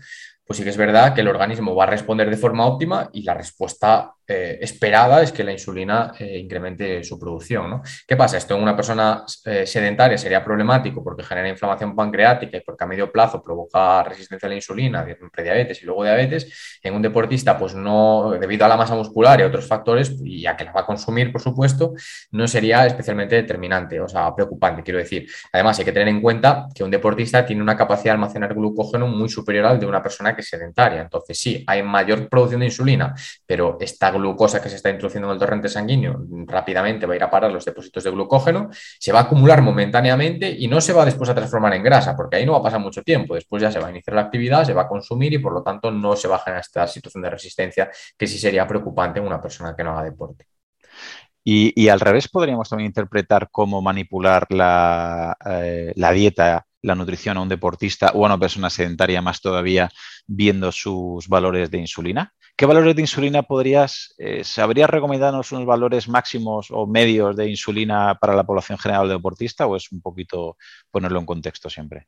pues sí que es verdad que el organismo va a responder de forma óptima y la respuesta eh, esperada es que la insulina eh, incremente su producción. ¿no? ¿Qué pasa? Esto en una persona eh, sedentaria sería problemático porque genera inflamación pancreática y porque a medio plazo provoca resistencia a la insulina, prediabetes y luego diabetes. En un deportista, pues no, debido a la masa muscular y otros factores, y a que la va a consumir, por supuesto, no sería especialmente determinante, o sea, preocupante, quiero decir. Además, hay que tener en cuenta que un deportista tiene una capacidad de almacenar glucógeno muy superior al de una persona que sedentaria. Entonces, sí, hay mayor producción de insulina, pero esta glucosa que se está introduciendo en el torrente sanguíneo rápidamente va a ir a parar los depósitos de glucógeno, se va a acumular momentáneamente y no se va después a transformar en grasa, porque ahí no va a pasar mucho tiempo. Después ya se va a iniciar la actividad, se va a consumir y por lo tanto no se va a generar esta situación de resistencia que sí sería preocupante en una persona que no haga deporte. Y, al revés, podríamos también interpretar cómo manipular la, eh, la dieta la nutrición a un deportista o a una persona sedentaria más todavía viendo sus valores de insulina? ¿Qué valores de insulina podrías, eh, sabrías recomendarnos unos valores máximos o medios de insulina para la población general de deportista o es un poquito ponerlo en contexto siempre?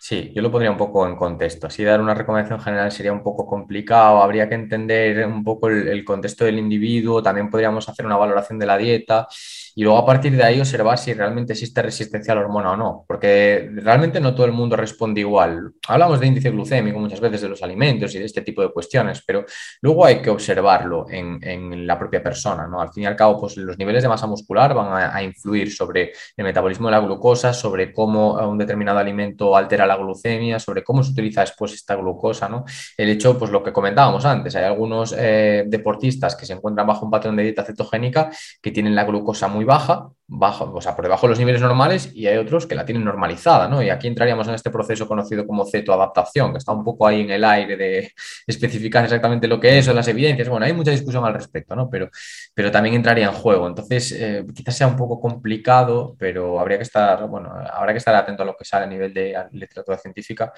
Sí, yo lo pondría un poco en contexto. Así dar una recomendación general sería un poco complicado. Habría que entender un poco el, contexto del individuo. También podríamos hacer una valoración de la dieta y luego a partir de ahí observar si realmente existe resistencia a la hormona o no, porque realmente no todo el mundo responde igual. Hablamos de índice glucémico muchas veces de los alimentos y de este tipo de cuestiones, pero luego hay que observarlo en, la propia persona. ¿no? Al fin y al cabo, pues los niveles de masa muscular van a, a influir sobre el metabolismo de la glucosa, sobre cómo un determinado alimento altera la glucemia, sobre cómo se utiliza después esta glucosa. ¿no? El hecho, pues lo que comentábamos antes, hay algunos eh, deportistas que se encuentran bajo un patrón de dieta cetogénica que tienen la glucosa muy baja bajo, o sea, por debajo de los niveles normales y hay otros que la tienen normalizada, ¿no? Y aquí entraríamos en este proceso conocido como cetoadaptación, que está un poco ahí en el aire de especificar exactamente lo que es o las evidencias. Bueno, hay mucha discusión al respecto, ¿no? Pero, pero también entraría en juego. Entonces, eh, quizás sea un poco complicado, pero habría que estar, bueno, habrá que estar atento a lo que sale a nivel de literatura científica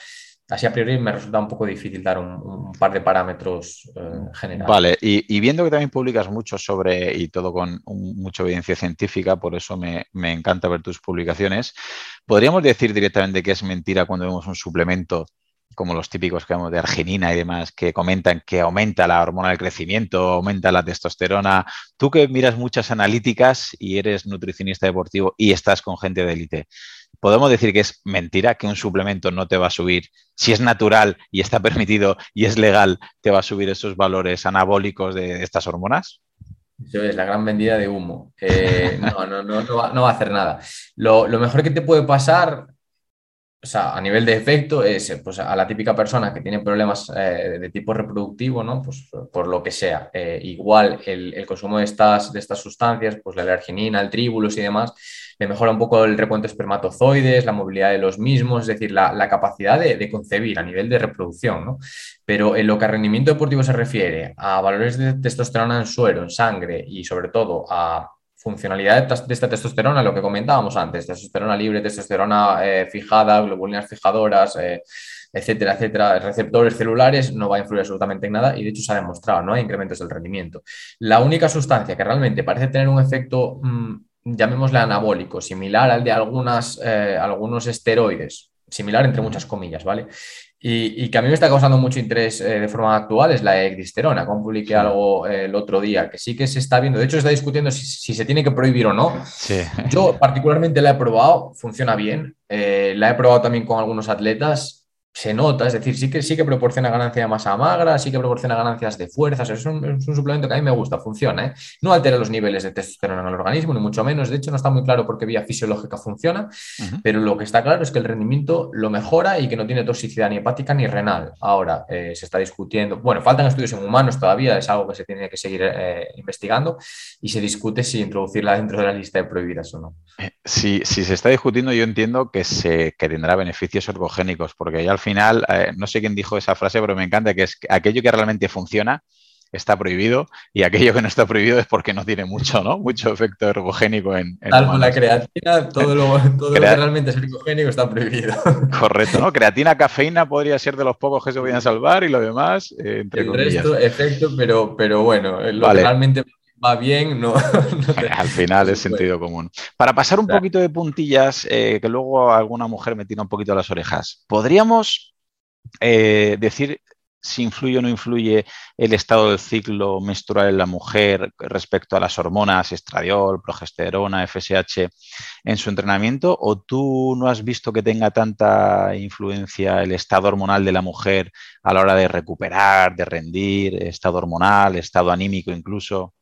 así a priori me resulta un poco difícil dar un, par de parámetros eh, generales. Vale, y, viendo que también publicas mucho sobre, y todo con mucha evidencia científica, por eso me, me, encanta ver tus publicaciones, ¿podríamos decir directamente que es mentira cuando vemos un suplemento como los típicos que vemos de arginina y demás, que comentan que aumenta la hormona del crecimiento, aumenta la testosterona. Tú que miras muchas analíticas y eres nutricionista deportivo y estás con gente de élite, ¿podemos decir que es mentira que un suplemento no te va a subir? Si es natural y está permitido y es legal, ¿te va a subir esos valores anabólicos de estas hormonas? Eso es la gran vendida de humo. Eh, no, no, no, no, va, a hacer nada. Lo, mejor que te puede pasar o sea, a nivel de efecto, es pues, a la típica persona que tiene problemas eh, de tipo reproductivo, ¿no? Pues por lo que sea. Eh, igual el, consumo de estas, de estas sustancias, pues la arginina, el tríbulos y demás, le mejora un poco el recuento de espermatozoides, la movilidad de los mismos, es decir, la, capacidad de, concebir a nivel de reproducción, ¿no? Pero en lo que a rendimiento deportivo se refiere, a valores de testosterona en suero, en sangre y sobre todo a funcionalidad de esta testosterona, lo que comentábamos antes, testosterona libre, testosterona eh, fijada, globulinas fijadoras, eh, etcétera, etcétera, receptores celulares, no va a influir absolutamente en nada y de hecho se ha demostrado, ¿no? Hay incrementos del rendimiento. La única sustancia que realmente parece tener un efecto, mm, llamémosle anabólico, similar al de algunas, eh, algunos esteroides, similar entre muchas comillas, ¿vale? Y, que a mí me está causando mucho interés eh, de forma actual es la ecdisterona. Como publiqué algo eh, el otro día, que sí que se está viendo, de hecho se está discutiendo si, se tiene que prohibir o no. Yo particularmente la he probado, funciona bien. La he probado también con algunos atletas se nota, es decir, sí que, sí que proporciona ganancia de masa magra, sí que proporciona ganancias de fuerzas, es un, suplemento que a mí me gusta, funciona, ¿eh? no altera los niveles de testosterona en el organismo, ni mucho menos, de hecho no está muy claro por qué vía fisiológica funciona, pero lo que está claro es que el rendimiento lo mejora y que no tiene toxicidad ni hepática ni renal. Ahora eh, se está discutiendo, bueno, faltan estudios en humanos todavía, es algo que se tiene que seguir eh, investigando y se discute si introducirla dentro de la lista de prohibidas o no. Si, si se está discutiendo, yo entiendo que, se, que tendrá beneficios ergogénicos, porque ya al final, eh, no sé quién dijo esa frase, pero me encanta, que es que aquello que realmente funciona está prohibido y aquello que no está prohibido es porque no tiene mucho, ¿no? Mucho efecto ergogénico en... en la creatina, todo, lo, todo lo, que realmente es ergogénico está prohibido. Correcto, ¿no? Creatina, cafeína podría ser de los pocos que se podían salvar y lo demás, eh, entre El resto, efecto, pero, pero bueno, lo que realmente va bien, no. Al final es sentido común. Para pasar un poquito de puntillas, eh, que luego alguna mujer me tira un poquito las orejas, ¿podríamos eh, decir si influye o no influye el estado del ciclo menstrual en la mujer respecto a las hormonas, estradiol, progesterona, FSH en su entrenamiento? ¿O tú no has visto que tenga tanta influencia el estado hormonal de la mujer a la hora de recuperar, de rendir, estado hormonal, estado anímico incluso?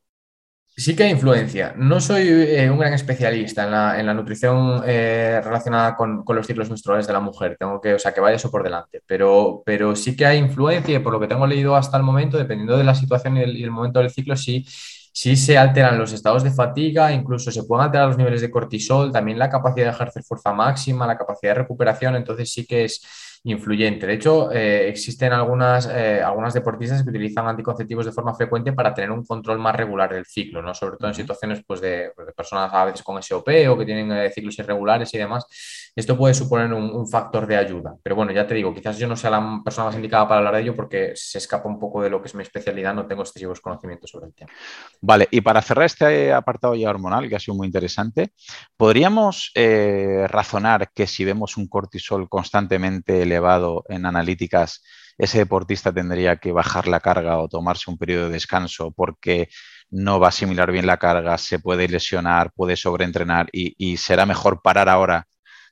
Sí que hay influencia. No soy eh, un gran especialista en la, nutrición eh, relacionada con, los ciclos menstruales de la mujer. Tengo que, o sea, que vaya eso por delante. Pero, pero sí que hay influencia y por lo que tengo leído hasta el momento, dependiendo de la situación y el, momento del ciclo, sí, sí se alteran los estados de fatiga, incluso se pueden alterar los niveles de cortisol, también la capacidad de ejercer fuerza máxima, la capacidad de recuperación. Entonces sí que es influyente. De hecho, eh, existen algunas, eh, algunas deportistas que utilizan anticonceptivos de forma frecuente para tener un control más regular del ciclo, ¿no? sobre todo en situaciones pues, de, personas a veces con SOP o que tienen eh, ciclos irregulares y demás. Esto puede suponer un, factor de ayuda. Pero bueno, ya te digo, quizás yo no sea la persona más indicada para hablar de ello porque se escapa un poco de lo que es mi especialidad, no tengo excesivos conocimientos sobre el tema. Vale, y para cerrar este apartado ya hormonal, que ha sido muy interesante, ¿podríamos razonar que si vemos un cortisol constantemente elevado en analíticas, ese deportista tendría que bajar la carga o tomarse un periodo de descanso porque no va a asimilar bien la carga, se puede lesionar, puede sobreentrenar y, será mejor parar ahora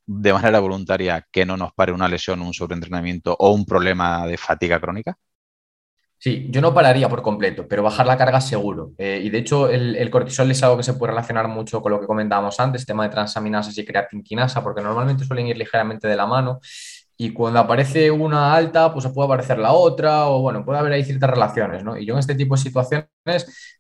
de manera voluntaria que no nos pare una lesión, un sobreentrenamiento o un problema de fatiga crónica? Sí, yo no pararía por completo, pero bajar la carga seguro. Eh, y de hecho, el, cortisol es algo que se puede relacionar mucho con lo que comentábamos antes, tema de transaminasas y creatinquinasa, porque normalmente suelen ir ligeramente de la mano y cuando aparece una alta, pues puede aparecer la otra, o bueno, puede haber ahí ciertas relaciones, ¿no? Y yo en este tipo de situaciones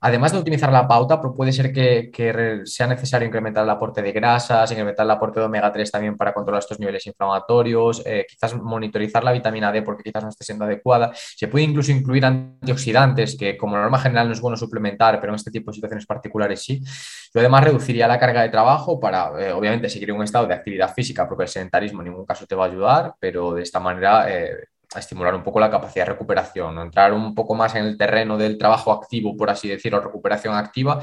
además de utilizar la pauta, pues puede ser que, sea necesario incrementar el aporte de grasas, incrementar el aporte de omega 3 también para controlar estos niveles inflamatorios, eh, quizás monitorizar la vitamina D porque quizás no esté siendo adecuada. Se puede incluso incluir antioxidantes, que como norma general no es bueno suplementar, pero en este tipo de situaciones particulares sí. Yo además reduciría la carga de trabajo para, eh, obviamente, seguir un estado de actividad física, porque el sedentarismo en ningún caso te va a ayudar, pero de esta manera... Eh, a estimular un poco la capacidad de recuperación, entrar un poco más en el terreno del trabajo activo, por así decirlo, recuperación activa,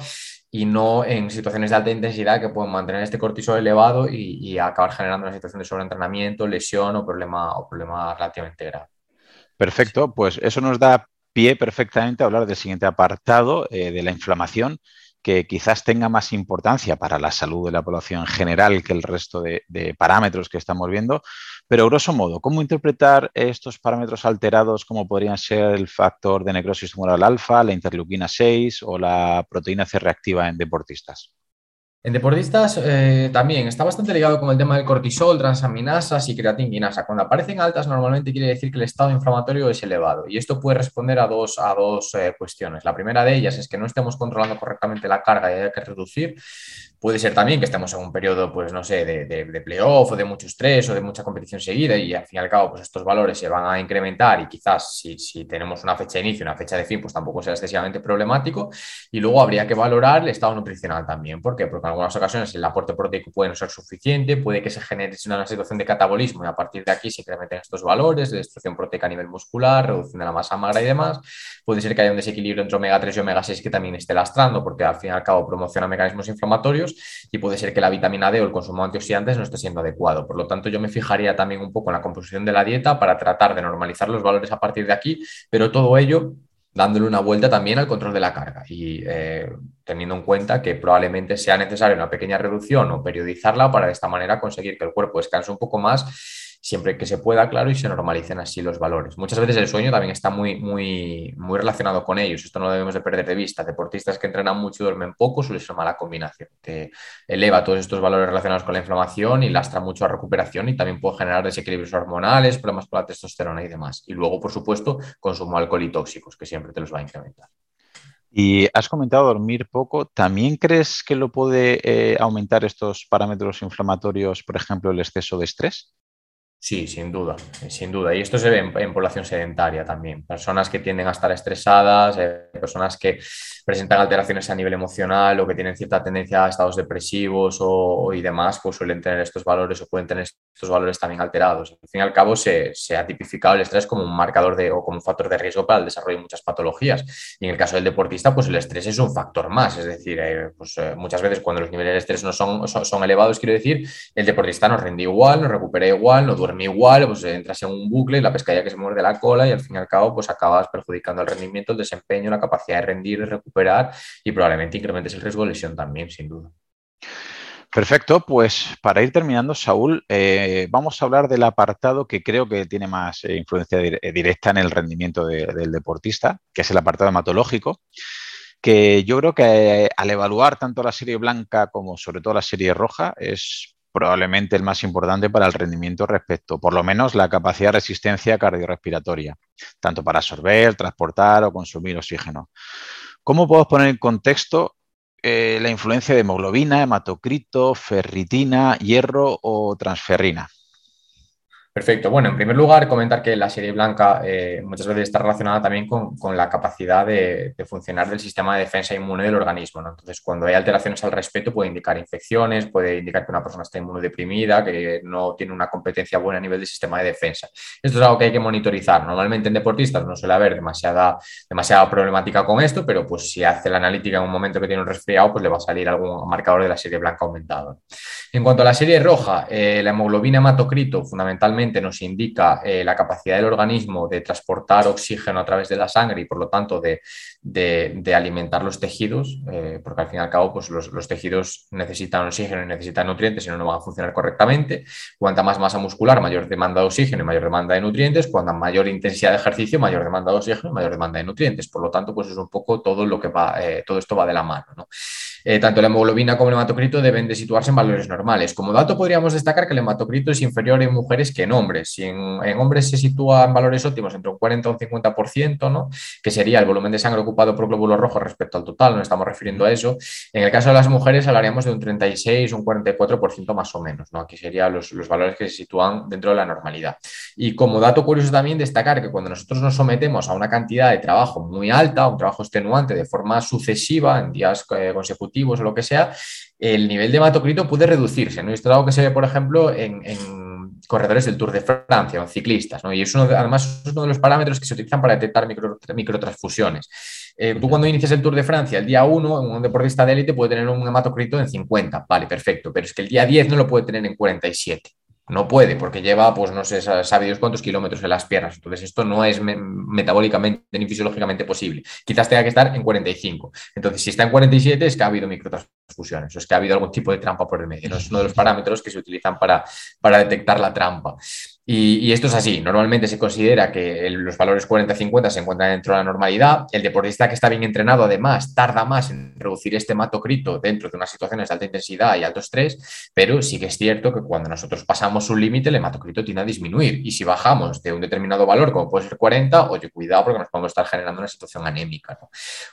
y no en situaciones de alta intensidad que pueden mantener este cortisol elevado y, acabar generando una situación de sobreentrenamiento, lesión o problema, o problema relativamente grave. Perfecto, pues eso nos da pie perfectamente a hablar del siguiente apartado eh, de la inflamación que quizás tenga más importancia para la salud de la población en general que el resto de, parámetros que estamos viendo. Pero, grosso modo, ¿cómo interpretar estos parámetros alterados como podrían ser el factor de necrosis tumoral alfa, la interleuquina 6 o la proteína C reactiva en deportistas? En deportistas eh, también está bastante ligado con el tema del cortisol, transaminasas y creatinginasa. Cuando aparecen altas normalmente quiere decir que el estado inflamatorio es elevado y esto puede responder a dos, a dos eh, cuestiones. La primera de ellas es que no estemos controlando correctamente la carga y hay que reducir. Puede ser también que estemos en un periodo, pues no sé, de, de, playoff o de mucho estrés o de mucha competición seguida y al fin y al cabo, pues estos valores se van a incrementar y quizás si, si tenemos una fecha de inicio una fecha de fin, pues tampoco sea excesivamente problemático. Y luego habría que valorar el estado nutricional también. ¿Por qué? Porque en algunas ocasiones el aporte proteico puede no ser suficiente, puede que se genere una situación de catabolismo y a partir de aquí se incrementen estos valores de destrucción proteica a nivel muscular, reducción de la masa magra y demás. Puede ser que haya un desequilibrio entre omega 3 y omega 6 que también esté lastrando porque al fin y al cabo promociona mecanismos inflamatorios y puede ser que la vitamina D o el consumo de antioxidantes no esté siendo adecuado. Por lo tanto, yo me fijaría también un poco en la composición de la dieta para tratar de normalizar los valores a partir de aquí, pero todo ello dándole una vuelta también al control de la carga y eh, teniendo en cuenta que probablemente sea necesaria una pequeña reducción o periodizarla para de esta manera conseguir que el cuerpo descanse un poco más siempre que se pueda, claro, y se normalicen así los valores. Muchas veces el sueño también está muy, muy, muy relacionado con ellos, esto no debemos de perder de vista. Deportistas que entrenan mucho y duermen poco suele ser mala combinación, que eleva todos estos valores relacionados con la inflamación y lastra mucho la recuperación y también puede generar desequilibrios hormonales, problemas con la testosterona y demás. Y luego, por supuesto, consumo alcohol y tóxicos, que siempre te los va a incrementar. Y has comentado dormir poco. ¿También crees que lo puede eh, aumentar estos parámetros inflamatorios, por ejemplo, el exceso de estrés? Sí, sin duda, sin duda. Y esto se ve en, población sedentaria también. Personas que tienden a estar estresadas, eh, personas que presentan alteraciones a nivel emocional o que tienen cierta tendencia a estados depresivos o, y demás, pues suelen tener estos valores o pueden tener estos valores también alterados. Al fin y al cabo, se, ha tipificado el estrés como un marcador de, o como un factor de riesgo para el desarrollo de muchas patologías. Y en el caso del deportista, pues el estrés es un factor más. Es decir, eh, pues, eh, muchas veces cuando los niveles de estrés no son, son, son elevados, quiero decir, el deportista no rinde igual, no recupera igual, no duerme igual, pues entras en un bucle, la pescadilla que se muerde la cola y al fin y al cabo pues acabas perjudicando el rendimiento, el desempeño, la capacidad de rendir y recuperar y probablemente incrementes el riesgo de lesión también, sin duda. Perfecto, pues para ir terminando, Saúl, eh, vamos a hablar del apartado que creo que tiene más eh, influencia eh, directa en el rendimiento del deportista, que es el apartado hematológico, que yo creo que al evaluar tanto la serie blanca como sobre todo la serie roja es probablemente el más importante para el rendimiento respecto, por lo menos la capacidad de resistencia cardiorrespiratoria, tanto para absorber, transportar o consumir oxígeno. ¿Cómo podemos poner en contexto eh, la influencia de hemoglobina, hematocrito, ferritina, hierro o transferrina? Perfecto. Bueno, en primer lugar, comentar que la serie blanca eh, muchas veces está relacionada también con, la capacidad de, funcionar del sistema de defensa inmune del organismo. Entonces, cuando hay alteraciones al respecto, puede indicar infecciones, puede indicar que una persona está inmunodeprimida, que no tiene una competencia buena a nivel del sistema de defensa. Esto es algo que hay que monitorizar. Normalmente en deportistas no suele haber demasiada, demasiada problemática con esto, pero pues si hace la analítica en un momento que tiene un resfriado, pues le va a salir algún marcador de la serie blanca aumentado. En cuanto a la serie roja, eh, la hemoglobina hematocrito fundamentalmente nos indica eh, la capacidad del organismo de transportar oxígeno a través de la sangre y por lo tanto de, alimentar los tejidos, eh, porque al fin y al cabo pues los, tejidos necesitan oxígeno y necesitan nutrientes, si no, no van a funcionar correctamente. Cuanta más masa muscular, mayor demanda de oxígeno y mayor demanda de nutrientes. Cuanta mayor intensidad de ejercicio, mayor demanda de oxígeno y mayor demanda de nutrientes. Por lo tanto, pues es un poco todo lo que va, eh, todo esto va de la mano. Eh, tanto la hemoglobina como el hematocrito deben de situarse en valores normales. Como dato podríamos destacar que el hematocrito es inferior en mujeres que en hombres. Si en, hombres se sitúa en valores óptimos entre un 40 y un 50%, ¿no? que sería el volumen de sangre ocupado por glóbulos rojos respecto al total, no estamos refiriendo a eso. En el caso de las mujeres hablaríamos de un 36, un 44% más o menos. ¿no? Aquí serían los, los valores que se sitúan dentro de la normalidad. Y como dato curioso también destacar que cuando nosotros nos sometemos a una cantidad de trabajo muy alta, un trabajo extenuante de forma sucesiva, en días eh, o lo que sea, el nivel de hematocrito puede reducirse. ¿no? esto es algo que se ve, por ejemplo, en, corredores del Tour de Francia o en ciclistas. ¿no? Y es uno además es uno de los parámetros que se utilizan para detectar micro, microtransfusiones. Eh, tú cuando inicias el Tour de Francia, el día 1, un deportista de élite puede tener un hematocrito en 50, vale, perfecto, pero es que el día 10 no lo puede tener en 47. No puede, porque lleva, pues no sé, sabe Dios cuántos kilómetros en las piernas. Entonces, esto no es metabólicamente ni fisiológicamente posible. Quizás tenga que estar en 45. Entonces, si está en 47, es que ha habido microtransfusiones, o es que ha habido algún tipo de trampa por el medio. Es uno de los parámetros que se utilizan para, para detectar la trampa. Y, esto es así. Normalmente se considera que los valores 40-50 se encuentran dentro de la normalidad. El deportista que está bien entrenado, además, tarda más en reducir este hematocrito dentro de unas situaciones de alta intensidad y alto estrés, pero sí que es cierto que cuando nosotros pasamos un límite, el hematocrito tiende a disminuir. Y si bajamos de un determinado valor, como puede ser 40, oye, cuidado porque nos podemos estar generando una situación anémica.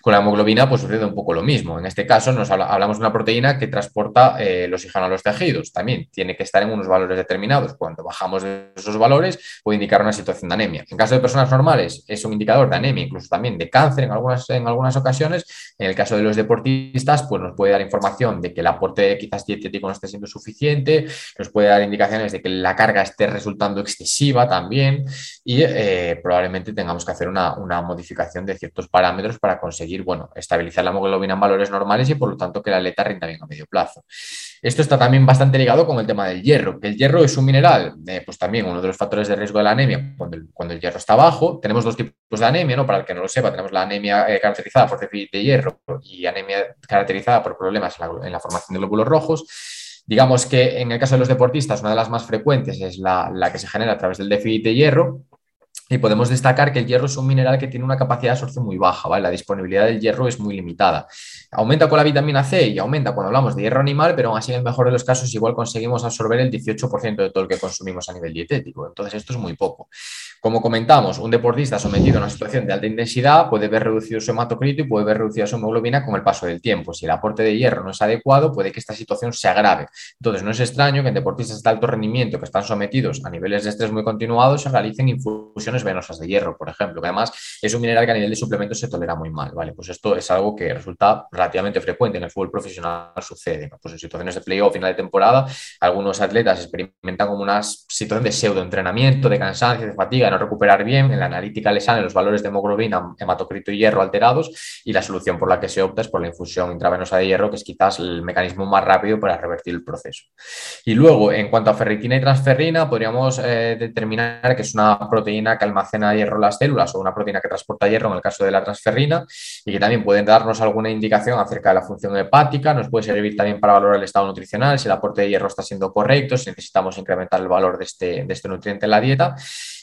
Con la hemoglobina, pues sucede un poco lo mismo. En este caso, nos hablamos de una proteína que transporta eh, el oxígeno a los tejidos. También tiene que estar en unos valores determinados. Cuando bajamos de esos valores puede indicar una situación de anemia. En caso de personas normales es un indicador de anemia, incluso también de cáncer en algunas, en algunas ocasiones. En el caso de los deportistas, pues nos puede dar información de que el aporte quizás dietético no esté siendo suficiente, nos puede dar indicaciones de que la carga esté resultando excesiva también y eh, probablemente tengamos que hacer una, una modificación de ciertos parámetros para conseguir, bueno, estabilizar la hemoglobina en valores normales y por lo tanto que la atleta rinda bien a medio plazo. Esto está también bastante ligado con el tema del hierro, que el hierro es un mineral, eh, pues también uno de los factores de riesgo de la anemia cuando el, hierro está bajo. Tenemos dos tipos de anemia, ¿no? Para el que no lo sepa, tenemos la anemia eh, caracterizada por déficit de hierro y anemia caracterizada por problemas en la, formación de glóbulos rojos. Digamos que en el caso de los deportistas, una de las más frecuentes es la que se genera a través del déficit de hierro, y podemos destacar que el hierro es un mineral que tiene una capacidad de absorción muy baja, ¿vale? La disponibilidad del hierro es muy limitada. Aumenta con la vitamina C y aumenta cuando hablamos de hierro animal, pero aún así en el mejor de los casos igual conseguimos absorber el 18% de todo el que consumimos a nivel dietético. Entonces esto es muy poco. Como comentamos, un deportista sometido a una situación de alta intensidad puede ver reducido su hematocrito y puede ver reducida su hemoglobina con el paso del tiempo. Si el aporte de hierro no es adecuado, puede que esta situación se agrave. Entonces, no es extraño que en deportistas de alto rendimiento que están sometidos a niveles de estrés muy continuados se realicen infusiones venosas de hierro, por ejemplo, que además es un mineral que a nivel de suplementos se tolera muy mal. Vale, pues esto es algo que resulta relativamente frecuente en el fútbol profesional sucede. Pues en situaciones de playoff, final de temporada, algunos atletas experimentan como una situación de pseudoentrenamiento, de cansancio, de fatiga no recuperar bien, en la analítica le salen los valores de hemoglobina, hematocrito y hierro alterados y la solución por la que se opta es por la infusión intravenosa de hierro, que es quizás el mecanismo más rápido para revertir el proceso. Y luego, en cuanto a ferritina y transferrina, podríamos eh, determinar que es una proteína que almacena hierro en las células o una proteína que transporta hierro en el caso de la transferrina y que también pueden darnos alguna indicación acerca de la función hepática, nos puede servir también para valorar el estado nutricional, si el aporte de hierro está siendo correcto, si necesitamos incrementar el valor de este, de este nutriente en la dieta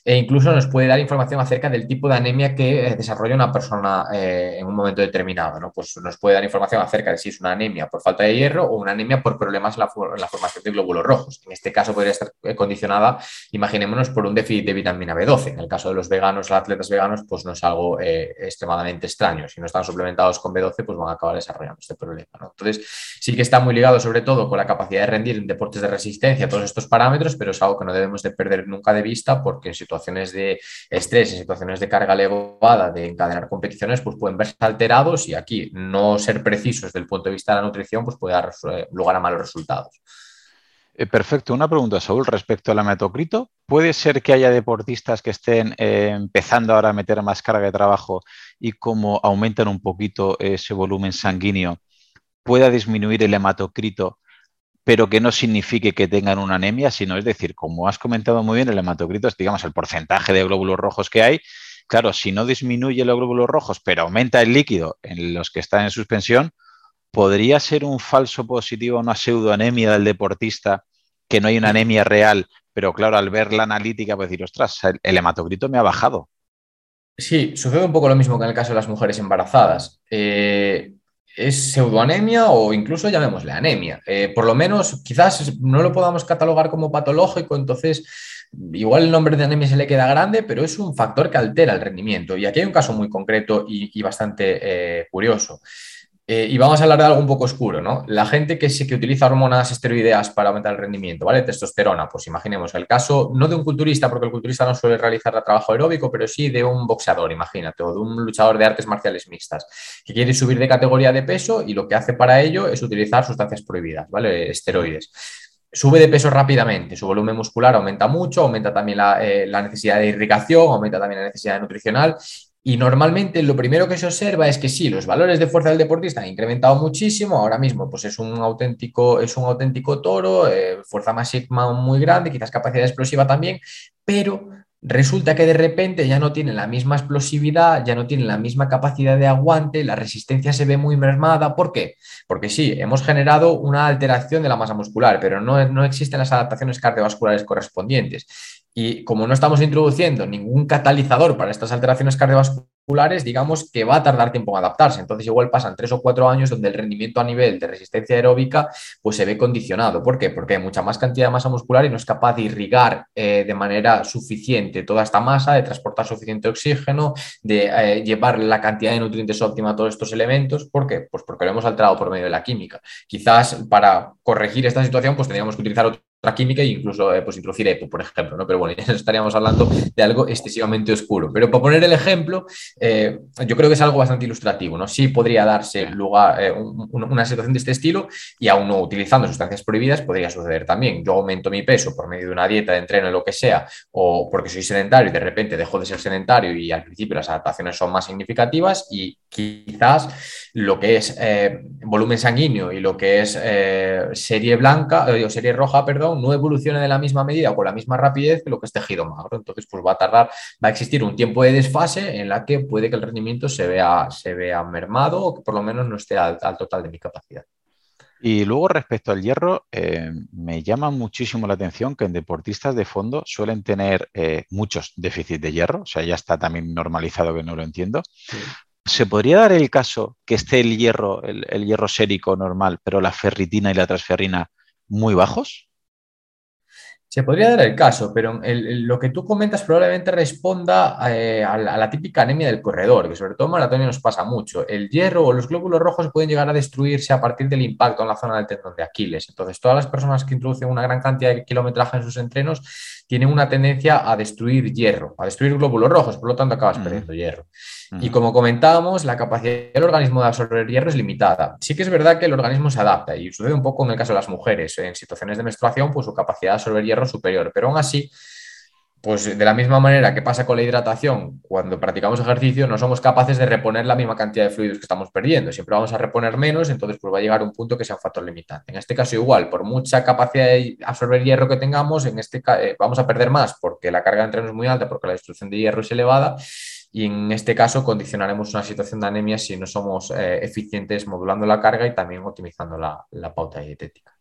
e incluso nos puede dar información acerca del tipo de anemia que eh, desarrolla una persona eh, en un momento determinado. ¿no? Pues nos puede dar información acerca de si es una anemia por falta de hierro o una anemia por problemas en la, formación de glóbulos rojos. En este caso podría estar eh, condicionada, imaginémonos, por un déficit de vitamina B12. En el caso de los veganos, los atletas veganos, pues no es algo extremadamente extraño. Si no están suplementados con B12, pues van a acabar desarrollando este problema. Entonces, sí que está muy ligado sobre todo con la capacidad de rendir en deportes de resistencia, todos estos parámetros, pero es algo que no debemos de perder nunca de vista porque en situaciones situaciones de estrés, en situaciones de carga elevada, de encadenar competiciones, pues pueden verse alterados y aquí no ser precisos desde el punto de vista de la nutrición, pues puede dar eh, lugar a malos resultados. Eh, perfecto. Una pregunta, Saúl, respecto al hematocrito. ¿Puede ser que haya deportistas que estén eh, empezando ahora a meter más carga de trabajo y como aumentan un poquito ese volumen sanguíneo, pueda disminuir el hematocrito pero que no signifique que tengan una anemia, sino es decir, como has comentado muy bien, el hematocrito es, digamos, el porcentaje de glóbulos rojos que hay. Claro, si no disminuye los glóbulos rojos, pero aumenta el líquido en los que están en suspensión, ¿podría ser un falso positivo, una pseudoanemia del deportista, que no hay una anemia real, pero claro, al ver la analítica, puede decir, ostras, el, hematocrito me ha bajado. Sí, sucede un poco lo mismo que en el caso de las mujeres embarazadas. Eh, es pseudoanemia o incluso llamémosle anemia. Eh, por lo menos, quizás no lo podamos catalogar como patológico, entonces igual el nombre de anemia se le queda grande, pero es un factor que altera el rendimiento. Y aquí hay un caso muy concreto y, bastante eh, curioso. Eh, y vamos a hablar de algo un poco oscuro, ¿no? La gente que sí que utiliza hormonas esteroideas para aumentar el rendimiento, ¿vale? Testosterona, pues imaginemos el caso, no de un culturista, porque el culturista no suele realizar trabajo aeróbico, pero sí de un boxeador, imagínate, o de un luchador de artes marciales mixtas, que quiere subir de categoría de peso y lo que hace para ello es utilizar sustancias prohibidas, ¿vale? Esteroides sube de peso rápidamente, su volumen muscular aumenta mucho, aumenta también la, eh, la, necesidad de irrigación, aumenta también la necesidad nutricional y normalmente lo primero que se observa es que sí, los valores de fuerza del deportista han incrementado muchísimo. Ahora mismo, pues es un auténtico, es un auténtico toro, eh, fuerza máxima muy grande, quizás capacidad explosiva también, pero resulta que de repente ya no tiene la misma explosividad, ya no tiene la misma capacidad de aguante, la resistencia se ve muy mermada. ¿Por qué? Porque sí, hemos generado una alteración de la masa muscular, pero no, no existen las adaptaciones cardiovasculares correspondientes. Y como no estamos introduciendo ningún catalizador para estas alteraciones cardiovasculares, digamos que va a tardar tiempo en adaptarse. Entonces igual pasan tres o cuatro años donde el rendimiento a nivel de resistencia aeróbica pues se ve condicionado. ¿Por qué? Porque hay mucha más cantidad de masa muscular y no es capaz de irrigar eh, de manera suficiente toda esta masa, de transportar suficiente oxígeno, de eh, llevar la cantidad de nutrientes óptima a todos estos elementos. ¿Por qué? Pues porque lo hemos alterado por medio de la química. Quizás para corregir esta situación pues tendríamos que utilizar otro química e incluso eh, pues introducir EPO, por ejemplo, ¿no? Pero bueno, ya estaríamos hablando de algo excesivamente oscuro. Pero para poner el ejemplo, eh, yo creo que es algo bastante ilustrativo, ¿no? Sí podría darse lugar eh, una situación de este estilo y aún no utilizando sustancias prohibidas podría suceder también. Yo aumento mi peso por medio de una dieta, de entreno, lo que sea, o porque soy sedentario y de repente dejo de ser sedentario y al principio las adaptaciones son más significativas y quizás lo que es volumen sanguíneo y lo que es serie blanca o serie roja, perdón, no evolucione de la misma medida o con la misma rapidez que lo que es tejido magro. Entonces, pues va a tardar, va a existir un tiempo de desfase en la que puede que el rendimiento se vea, se vea mermado o que por lo menos no esté al, total de mi capacidad. Y luego respecto al hierro, eh, me llama muchísimo la atención que en deportistas de fondo suelen tener eh, muchos déficits de hierro, o sea, ya está también normalizado que no lo entiendo. ¿Se podría dar el caso que esté el hierro, el, el, hierro sérico normal, pero la ferritina y la transferrina muy bajos? Se podría dar el caso, pero lo que tú comentas probablemente responda eh, a, la, típica anemia del corredor, que sobre todo en maratón nos pasa mucho. El hierro o los glóbulos rojos pueden llegar a destruirse a partir del impacto en la zona del tendón de Aquiles. Entonces, todas las personas que introducen una gran cantidad de kilometraje en sus entrenos tienen una tendencia a destruir hierro, a destruir glóbulos rojos, por lo tanto acabas perdiendo hierro. Y como comentábamos, la capacidad del organismo de absorber hierro es limitada. Sí que es verdad que el organismo se adapta y sucede un poco en el caso de las mujeres. En situaciones de menstruación, pues su capacidad de absorber hierro es superior, pero aún así pues de la misma manera que pasa con la hidratación, cuando practicamos ejercicio no somos capaces de reponer la misma cantidad de fluidos que estamos perdiendo. Siempre vamos a reponer menos, entonces pues va a llegar un punto que sea un factor limitante. En este caso igual, por mucha capacidad de absorber hierro que tengamos, en este eh, vamos a perder más porque la carga de entreno es muy alta, porque la destrucción de hierro es elevada y en este caso condicionaremos una situación de anemia si no somos eh, eficientes modulando la carga y también optimizando la, la pauta dietética.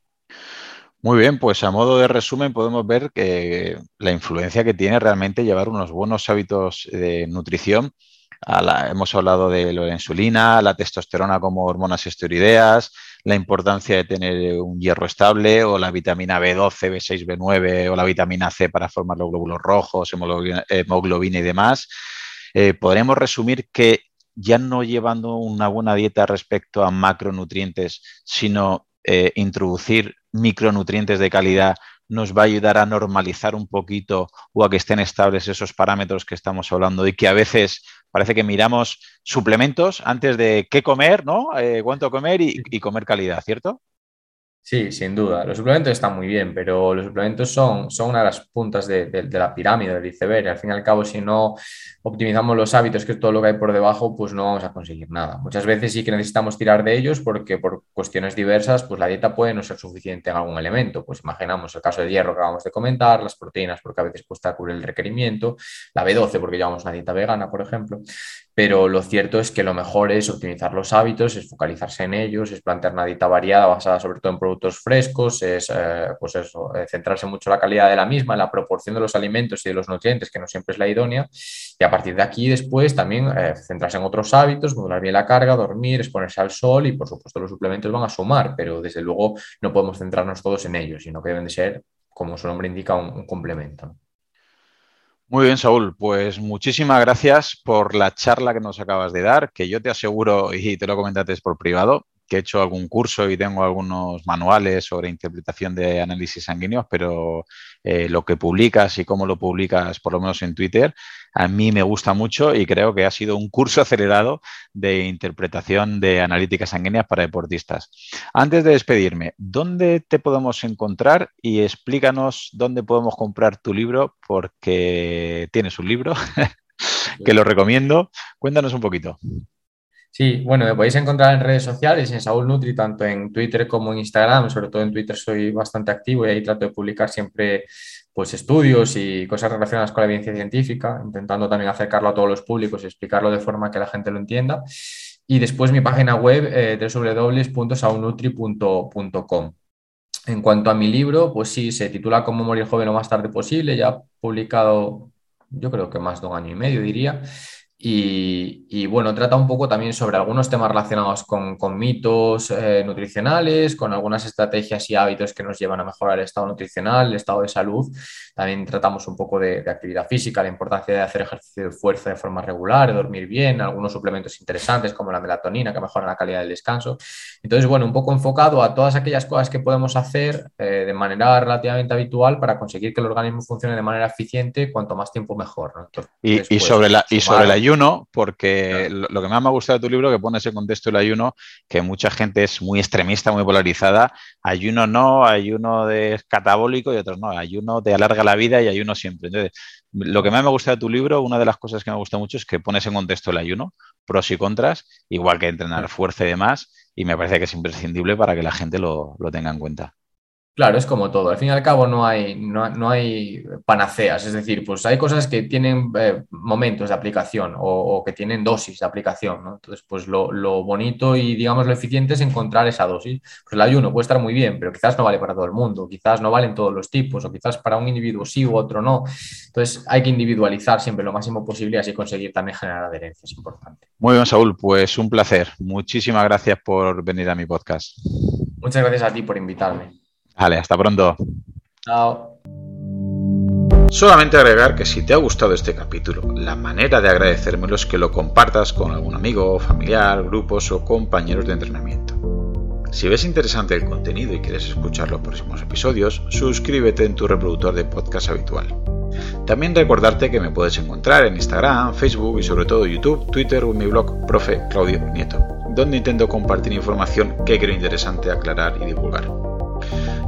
Muy bien, pues a modo de resumen podemos ver que la influencia que tiene realmente llevar unos buenos hábitos de nutrición. hemos hablado de la insulina, la testosterona como hormonas esteroideas, la importancia de tener un hierro estable o la vitamina B12, B6, B9 o la vitamina C para formar los glóbulos rojos, hemoglobina, y demás. Eh, podremos resumir que ya no llevando una buena dieta respecto a macronutrientes, sino eh, introducir micronutrientes de calidad nos va a ayudar a normalizar un poquito o a que estén estables esos parámetros que estamos hablando y que a veces parece que miramos suplementos antes de qué comer, ¿no? Eh, cuánto comer y, comer calidad, ¿cierto? Sí, sin duda. Los suplementos están muy bien, pero los suplementos son, son una de las puntas de, la pirámide del iceberg. Al fin y al cabo, si no optimizamos los hábitos, que es todo lo que hay por debajo, pues no vamos a conseguir nada. Muchas veces sí que necesitamos tirar de ellos porque por cuestiones diversas, pues la dieta puede no ser suficiente en algún elemento. Pues imaginamos el caso del hierro que acabamos de comentar, las proteínas porque a veces cuesta cubrir el requerimiento, la B12 porque llevamos una dieta vegana, por ejemplo pero lo cierto es que lo mejor es optimizar los hábitos, es focalizarse en ellos, es plantear una dieta variada basada sobre todo en productos frescos, es eh, pues eso, eh, centrarse mucho en la calidad de la misma, en la proporción de los alimentos y de los nutrientes, que no siempre es la idónea, Y a partir de aquí después también eh, centrarse en otros hábitos, modular bien la carga, dormir, exponerse al sol y por supuesto los suplementos van a sumar, pero desde luego no podemos centrarnos todos en ellos, sino que deben de ser, como su nombre indica, un, complemento. Muy bien, Saúl. Pues muchísimas gracias por la charla que nos acabas de dar, que yo te aseguro, y te lo comentaste por privado, que he hecho algún curso y tengo algunos manuales sobre interpretación de análisis sanguíneos, pero eh, lo que publicas y cómo lo publicas, por lo menos en Twitter, a mí me gusta mucho y creo que ha sido un curso acelerado de interpretación de analíticas sanguíneas para deportistas. Antes de despedirme, ¿dónde te podemos encontrar? Y explícanos dónde podemos comprar tu libro, porque tienes un libro que lo recomiendo. Cuéntanos un poquito. Sí, bueno, me podéis encontrar en redes sociales, en Saúl Nutri, tanto en Twitter como en Instagram. Sobre todo en Twitter soy bastante activo y ahí trato de publicar siempre pues, estudios y cosas relacionadas con la evidencia científica, intentando también acercarlo a todos los públicos y explicarlo de forma que la gente lo entienda. Y después mi página web, eh, www.saulnutri.com. En cuanto a mi libro, pues sí, se titula Cómo morir joven lo más tarde posible, ya publicado yo creo que más de un año y medio, diría. Y, bueno, trata un poco también sobre algunos temas relacionados con, mitos eh, nutricionales, con algunas estrategias y hábitos que nos llevan a mejorar el estado nutricional, el estado de salud. También tratamos un poco de, actividad física, la importancia de hacer ejercicio de fuerza de forma regular, de dormir bien, algunos suplementos interesantes como la melatonina que mejoran la calidad del descanso. Entonces, bueno, un poco enfocado a todas aquellas cosas que podemos hacer eh, de manera relativamente habitual para conseguir que el organismo funcione de manera eficiente, cuanto más tiempo mejor. y, y, sobre la, y sobre la ayuno, porque lo, que más me ha gustado de tu libro, que pone ese contexto del ayuno, que mucha gente es muy extremista, muy polarizada. Ayuno no, ayuno de catabólico y otros no. Ayuno te alarga la vida y ayuno siempre. Entonces, lo que más me gusta de tu libro, una de las cosas que me gusta mucho es que pones en contexto el ayuno, pros y contras, igual que entrenar fuerza y demás, y me parece que es imprescindible para que la gente lo tenga en cuenta. Claro, es como todo. Al fin y al cabo no hay, no, hay panaceas, es decir, pues hay cosas que tienen eh, momentos de aplicación o, que tienen dosis de aplicación, ¿no? Entonces, pues lo, bonito y digamos lo eficiente es encontrar esa dosis. Pues el ayuno puede estar muy bien, pero quizás no vale para todo el mundo, quizás no valen todos los tipos o quizás para un individuo sí u otro no. Entonces hay que individualizar siempre lo máximo posible y así conseguir también generar adherencia, es importante. Muy bien, Saúl, pues un placer. Muchísimas gracias por venir a mi podcast. Muchas gracias a ti por invitarme. Vale, hasta pronto. Chao. Solamente agregar que si te ha gustado este capítulo, la manera de agradecérmelo es que lo compartas con algún amigo, familiar, grupos o compañeros de entrenamiento. Si ves interesante el contenido y quieres escuchar los próximos episodios, suscríbete en tu reproductor de podcast habitual. También recordarte que me puedes encontrar en Instagram, Facebook y sobre todo YouTube, Twitter o en mi blog Profe Claudio Nieto, donde intento compartir información que creo interesante aclarar y divulgar.